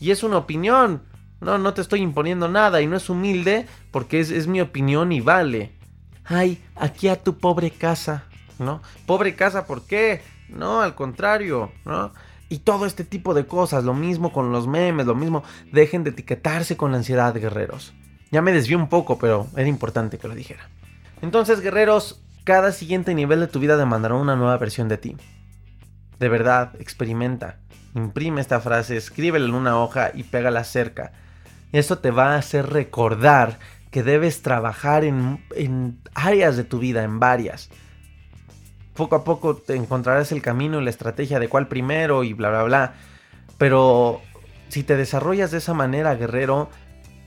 Y es una opinión. No, no te estoy imponiendo nada y no es humilde porque es, es mi opinión y vale. Ay, aquí a tu pobre casa, ¿no? Pobre casa, ¿por qué? No, al contrario, ¿no? Y todo este tipo de cosas, lo mismo con los memes, lo mismo, dejen de etiquetarse con la ansiedad, guerreros. Ya me desvió un poco, pero era importante que lo dijera. Entonces, guerreros, cada siguiente nivel de tu vida demandará una nueva versión de ti. De verdad, experimenta. Imprime esta frase, escríbela en una hoja y pégala cerca. Eso te va a hacer recordar que debes trabajar en, en áreas de tu vida, en varias poco a poco te encontrarás el camino y la estrategia de cuál primero y bla, bla, bla. Pero si te desarrollas de esa manera, guerrero,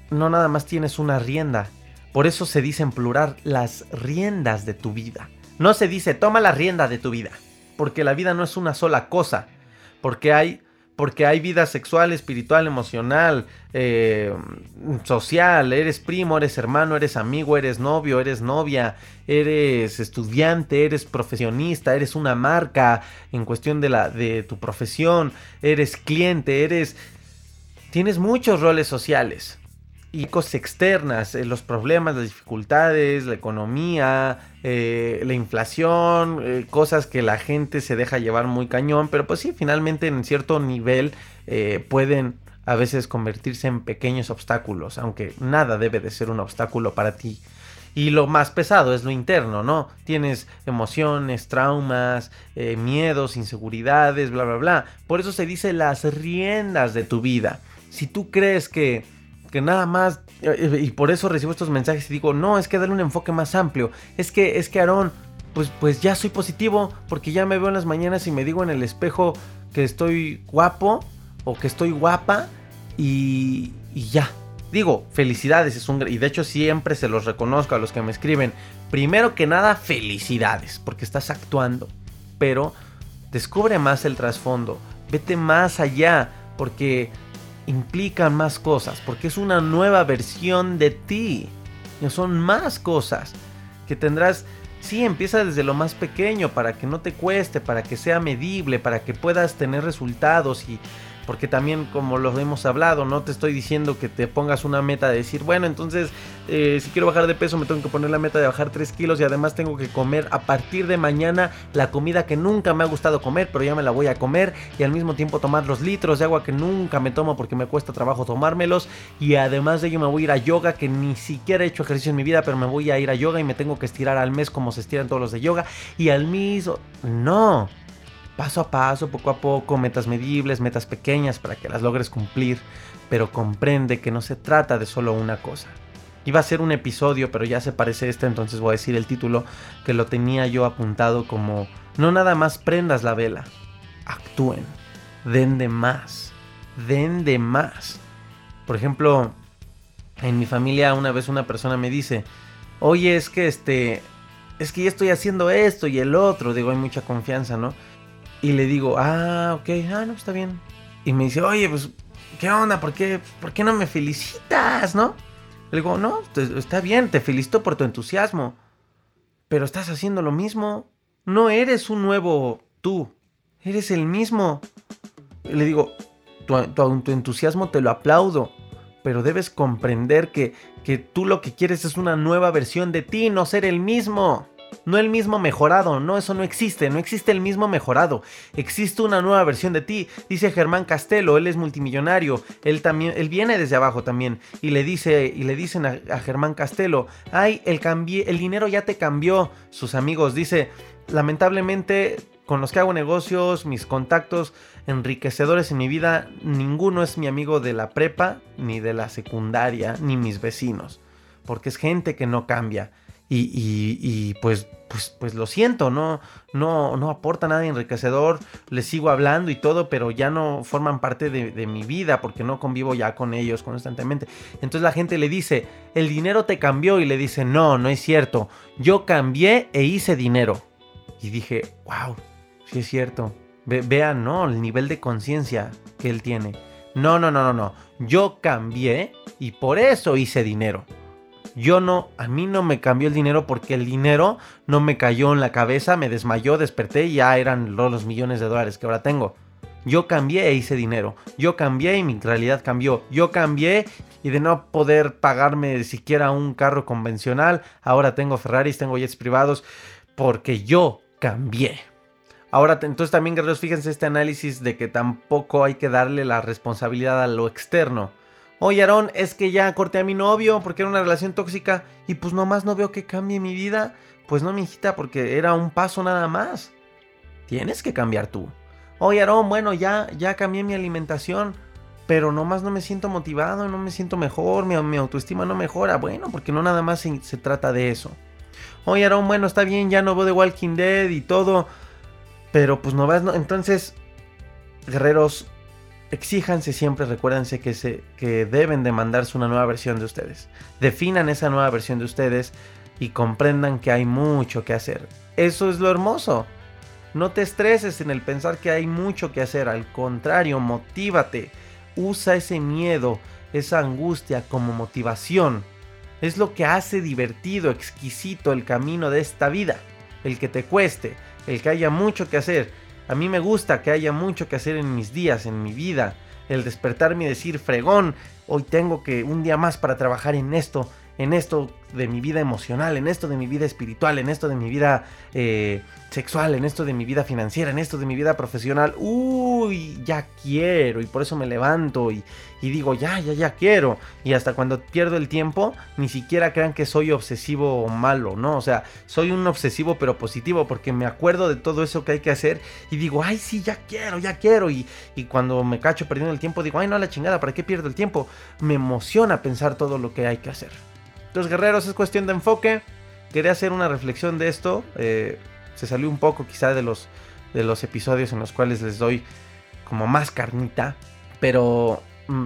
no nada más tienes una rienda. Por eso se dice en plural las riendas de tu vida. No se dice toma la rienda de tu vida. Porque la vida no es una sola cosa. Porque hay porque hay vida sexual, espiritual, emocional, eh, social, eres primo, eres hermano, eres amigo, eres novio, eres novia, eres estudiante, eres profesionista, eres una marca en cuestión de, la, de tu profesión, eres cliente, eres... Tienes muchos roles sociales y cosas externas, eh, los problemas, las dificultades, la economía, eh, la inflación, eh, cosas que la gente se deja llevar muy cañón, pero pues sí, finalmente en cierto nivel pueden a veces convertirse en pequeños obstáculos, aunque nada debe de ser un obstáculo para ti. Y lo más pesado es lo interno, ¿no? Tienes emociones, traumas, miedos, inseguridades, bla, bla, bla. Por eso se dice las riendas de tu vida. Si tú crees que que nada más, y por eso recibo estos mensajes y digo, no, es que darle un enfoque más amplio, es que, es que Aarón, pues, pues ya soy positivo, porque ya me veo en las mañanas y me digo en el espejo que estoy guapo o que estoy guapa y, y ya. Digo, felicidades, es un y de hecho siempre se los reconozco a los que me escriben. Primero que nada, felicidades, porque estás actuando, pero descubre más el trasfondo, vete más allá, porque implican más cosas, porque es una nueva versión de ti. Son más cosas que tendrás. Sí, empieza desde lo más pequeño para que no te cueste, para que sea medible, para que puedas tener resultados y porque también como lo hemos hablado, no te estoy diciendo que te pongas una meta de decir, bueno, entonces eh, si quiero bajar de peso me tengo que poner la meta de bajar 3 kilos y además tengo que comer a partir de mañana la comida que nunca me ha gustado comer, pero ya me la voy a comer y al mismo tiempo tomar los litros de agua que nunca me tomo porque me cuesta trabajo tomármelos y además de ello me voy a ir a yoga que ni siquiera he hecho ejercicio en mi vida, pero me voy a ir a yoga y me tengo que estirar al mes como se estiran todos los de yoga y al mismo... No paso a paso, poco a poco, metas medibles, metas pequeñas para que las logres cumplir, pero comprende que no se trata de solo una cosa. Iba a ser un episodio, pero ya se parece este, entonces voy a decir el título que lo tenía yo apuntado como no nada más prendas la vela, actúen, den de más, den de más. Por ejemplo, en mi familia una vez una persona me dice, oye, es que este, es que ya estoy haciendo esto y el otro, digo, hay mucha confianza, ¿no? Y le digo, ah, ok, ah, no, está bien. Y me dice, oye, pues, ¿qué onda? ¿Por qué, ¿por qué no me felicitas, no? Le digo, no, está bien, te felicito por tu entusiasmo. Pero estás haciendo lo mismo. No eres un nuevo tú. Eres el mismo. Le digo, tu, tu, entusiasmo te lo aplaudo. Pero debes comprender que, que tú lo que quieres es una nueva versión de ti, no ser el mismo. No el mismo mejorado, no, eso no existe, no existe el mismo mejorado. Existe una nueva versión de ti, dice Germán Castelo, él es multimillonario, él también, él viene desde abajo también, y le dice, y le dicen a, Germán Castelo, ay, el, el dinero ya te cambió, sus amigos, dice, lamentablemente con los que hago negocios, mis contactos enriquecedores en mi vida, ninguno es mi amigo de la prepa, ni de la secundaria, ni mis vecinos, porque es gente que no cambia y, pues, pues, pues lo siento, no, no, no aporta nada enriquecedor, les sigo hablando y todo, pero ya no forman parte de, mi vida porque no convivo ya con ellos constantemente. Entonces la gente le dice, el dinero te cambió y le dice, no, no es cierto, yo cambié e hice dinero. Y dije, wow, sí es cierto. vean, ¿no? El nivel de conciencia que él tiene. No, no, no, no, no. Yo cambié y por eso hice dinero. Yo no, a mí no me cambió el dinero porque el dinero no me cayó en la cabeza, me desmayó, desperté y ya eran los millones de dólares que ahora tengo. Yo cambié e hice dinero. Yo cambié y mi realidad cambió. Yo cambié y de no poder pagarme siquiera un carro convencional, ahora tengo Ferraris, tengo jets privados, porque yo cambié. Ahora, entonces también, guerreros, fíjense este análisis de que tampoco hay que darle la responsabilidad a lo externo. Oye, Aarón, es que ya corté a mi novio porque era una relación tóxica y pues nomás no veo que cambie mi vida. Pues no, mi hijita, porque era un paso nada más. Tienes que cambiar tú. Oye, Aarón, bueno, ya, ya cambié mi alimentación, pero nomás no me siento motivado, no me siento mejor, mi, autoestima no mejora. Bueno, porque no nada más se, se trata de eso. Oye, Aarón, bueno, está bien, ya no veo de Walking Dead y todo pero pues no vas, no. Entonces, guerreros, exíjanse siempre, recuérdense que, se, que deben de mandarse una nueva versión de ustedes. Definan esa nueva versión de ustedes y comprendan que hay mucho que hacer. Eso es lo hermoso. No te estreses en el pensar que hay mucho que hacer. Al contrario, motívate. Usa ese miedo, esa angustia como motivación. Es lo que hace divertido, exquisito el camino de esta vida. El que te cueste el que haya mucho que hacer. A mí me gusta que haya mucho que hacer en mis días, en mi vida. El despertarme y decir, fregón, hoy tengo que un día más para trabajar en esto, en esto de mi vida emocional, en esto de mi vida espiritual, en esto de mi vida eh, sexual, en esto de mi vida financiera, en esto de mi vida profesional. Uy, ya quiero y por eso me levanto y, digo, ya, ya, ya quiero. Y hasta cuando pierdo el tiempo, ni siquiera crean que soy obsesivo o malo, ¿no? O sea, soy un obsesivo pero positivo porque me acuerdo de todo eso que hay que hacer y digo, ay, sí, ya quiero, ya quiero. Y, y cuando me cacho perdiendo el tiempo, digo, ay, no, la chingada, ¿para qué pierdo el tiempo? Me emociona pensar todo lo que hay que hacer. Entonces, guerreros, es cuestión de enfoque. Quería hacer una reflexión de esto. Eh, se salió un poco quizá de los, de los episodios en los cuales les doy como más carnita. Pero mm,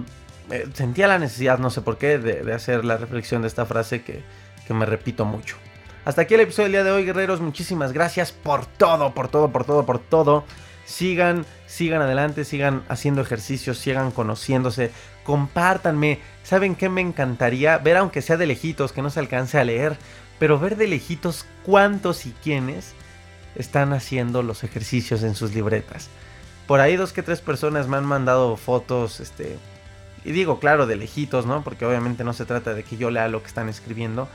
eh, sentía la necesidad, no sé por qué, de, hacer la reflexión de esta frase que, que me repito mucho. Hasta aquí el episodio del día de hoy, guerreros. Muchísimas gracias por todo, por todo, por todo, por todo. Sigan, sigan adelante, sigan haciendo ejercicios, sigan conociéndose, compártanme. ¿Saben qué me encantaría? Ver aunque sea de lejitos, que no se alcance a leer, pero ver de lejitos cuántos y quiénes están haciendo los ejercicios en sus libretas. Por ahí dos que tres personas me han mandado fotos, este, y digo claro de lejitos, ¿no? Porque obviamente no se trata de que yo lea lo que están escribiendo,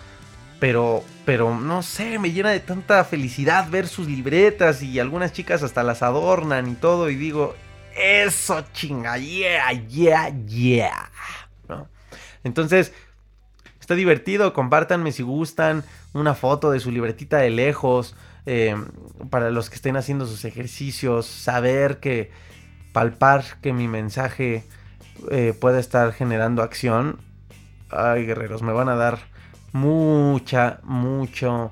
pero, pero no sé, me llena de tanta felicidad ver sus libretas y algunas chicas hasta las adornan y todo y digo, eso chinga, yeah, yeah, yeah. Entonces, está divertido, compártanme si gustan una foto de su libretita de lejos, eh, para los que estén haciendo sus ejercicios, saber que palpar que mi mensaje eh, puede estar generando acción. Ay, guerreros, me van a dar mucha, mucho,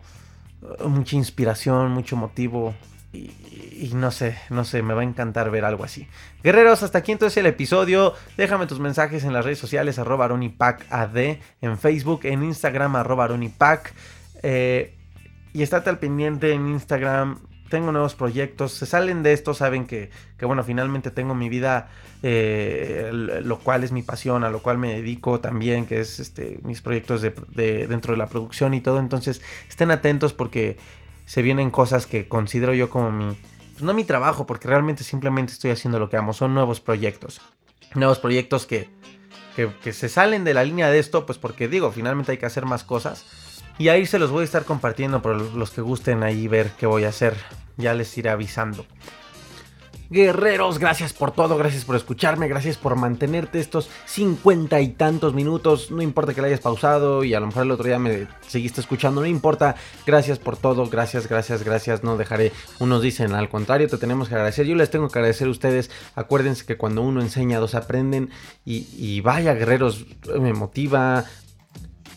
mucha inspiración, mucho motivo. Y, no sé, no sé, me va a encantar ver algo así. Guerreros, hasta aquí entonces el episodio. Déjame tus mensajes en las redes sociales, arroba AD, en Facebook, en Instagram, arroba aronipac. Eh, y estate al pendiente en Instagram, tengo nuevos proyectos, se salen de esto, saben que, bueno, finalmente tengo mi vida, eh, lo cual es mi pasión, a lo cual me dedico también, que es este, mis proyectos de, dentro de la producción y todo, entonces estén atentos porque se vienen cosas que considero yo como mi, pues no mi trabajo, porque realmente simplemente estoy haciendo lo que amo, son nuevos proyectos, nuevos proyectos que, que, que se salen de la línea de esto, pues porque digo, finalmente hay que hacer más cosas y ahí se los voy a estar compartiendo por los que gusten ahí ver qué voy a hacer. Ya les iré avisando. Guerreros, gracias por todo, gracias por escucharme, gracias por mantenerte estos cincuenta y tantos minutos. No importa que la hayas pausado y a lo mejor el otro día me seguiste escuchando, no importa. Gracias por todo, gracias, gracias, gracias. No dejaré. Unos dicen al contrario, te tenemos que agradecer. Yo les tengo que agradecer a ustedes. Acuérdense que cuando uno enseña, dos aprenden. Y, y vaya, guerreros, me motiva,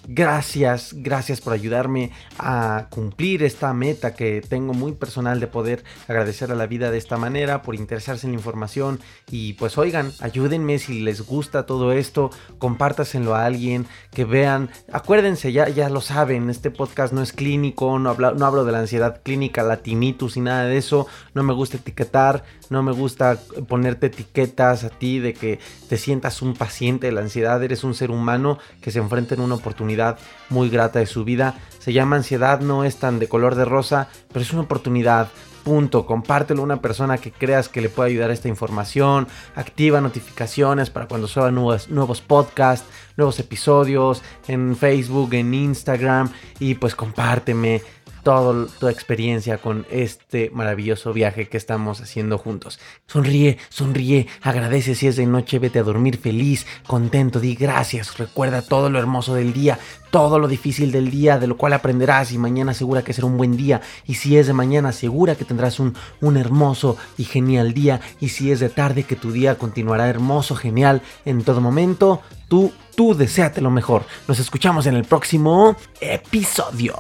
Gracias, gracias por ayudarme a cumplir esta meta que tengo muy personal de poder agradecer a la vida de esta manera, por interesarse en la información. Y pues oigan, ayúdenme si les gusta todo esto, compártaselo a alguien, que vean, acuérdense, ya, ya lo saben, este podcast no es clínico, no hablo, no hablo de la ansiedad clínica, la tinnitus y nada de eso, no me gusta etiquetar, no me gusta ponerte etiquetas a ti de que te sientas un paciente de la ansiedad, eres un ser humano que se enfrenta en una oportunidad muy grata de su vida. Se llama ansiedad, no es tan de color de rosa, pero es una oportunidad. Punto. Compártelo a una persona que creas que le pueda ayudar esta información. Activa notificaciones para cuando suban nuevos, nuevos podcasts, nuevos episodios en Facebook, en Instagram. Y pues compárteme toda tu experiencia con este maravilloso viaje que estamos haciendo juntos. Sonríe, sonríe, agradece si es de noche, vete a dormir feliz, contento, di gracias, recuerda todo lo hermoso del día, todo lo difícil del día, de lo cual aprenderás y mañana segura que será un buen día. Y si es de mañana, segura que tendrás un, un hermoso y genial día. Y si es de tarde, que tu día continuará hermoso, genial en todo momento. Tú, tú deséate lo mejor. Nos escuchamos en el próximo episodio.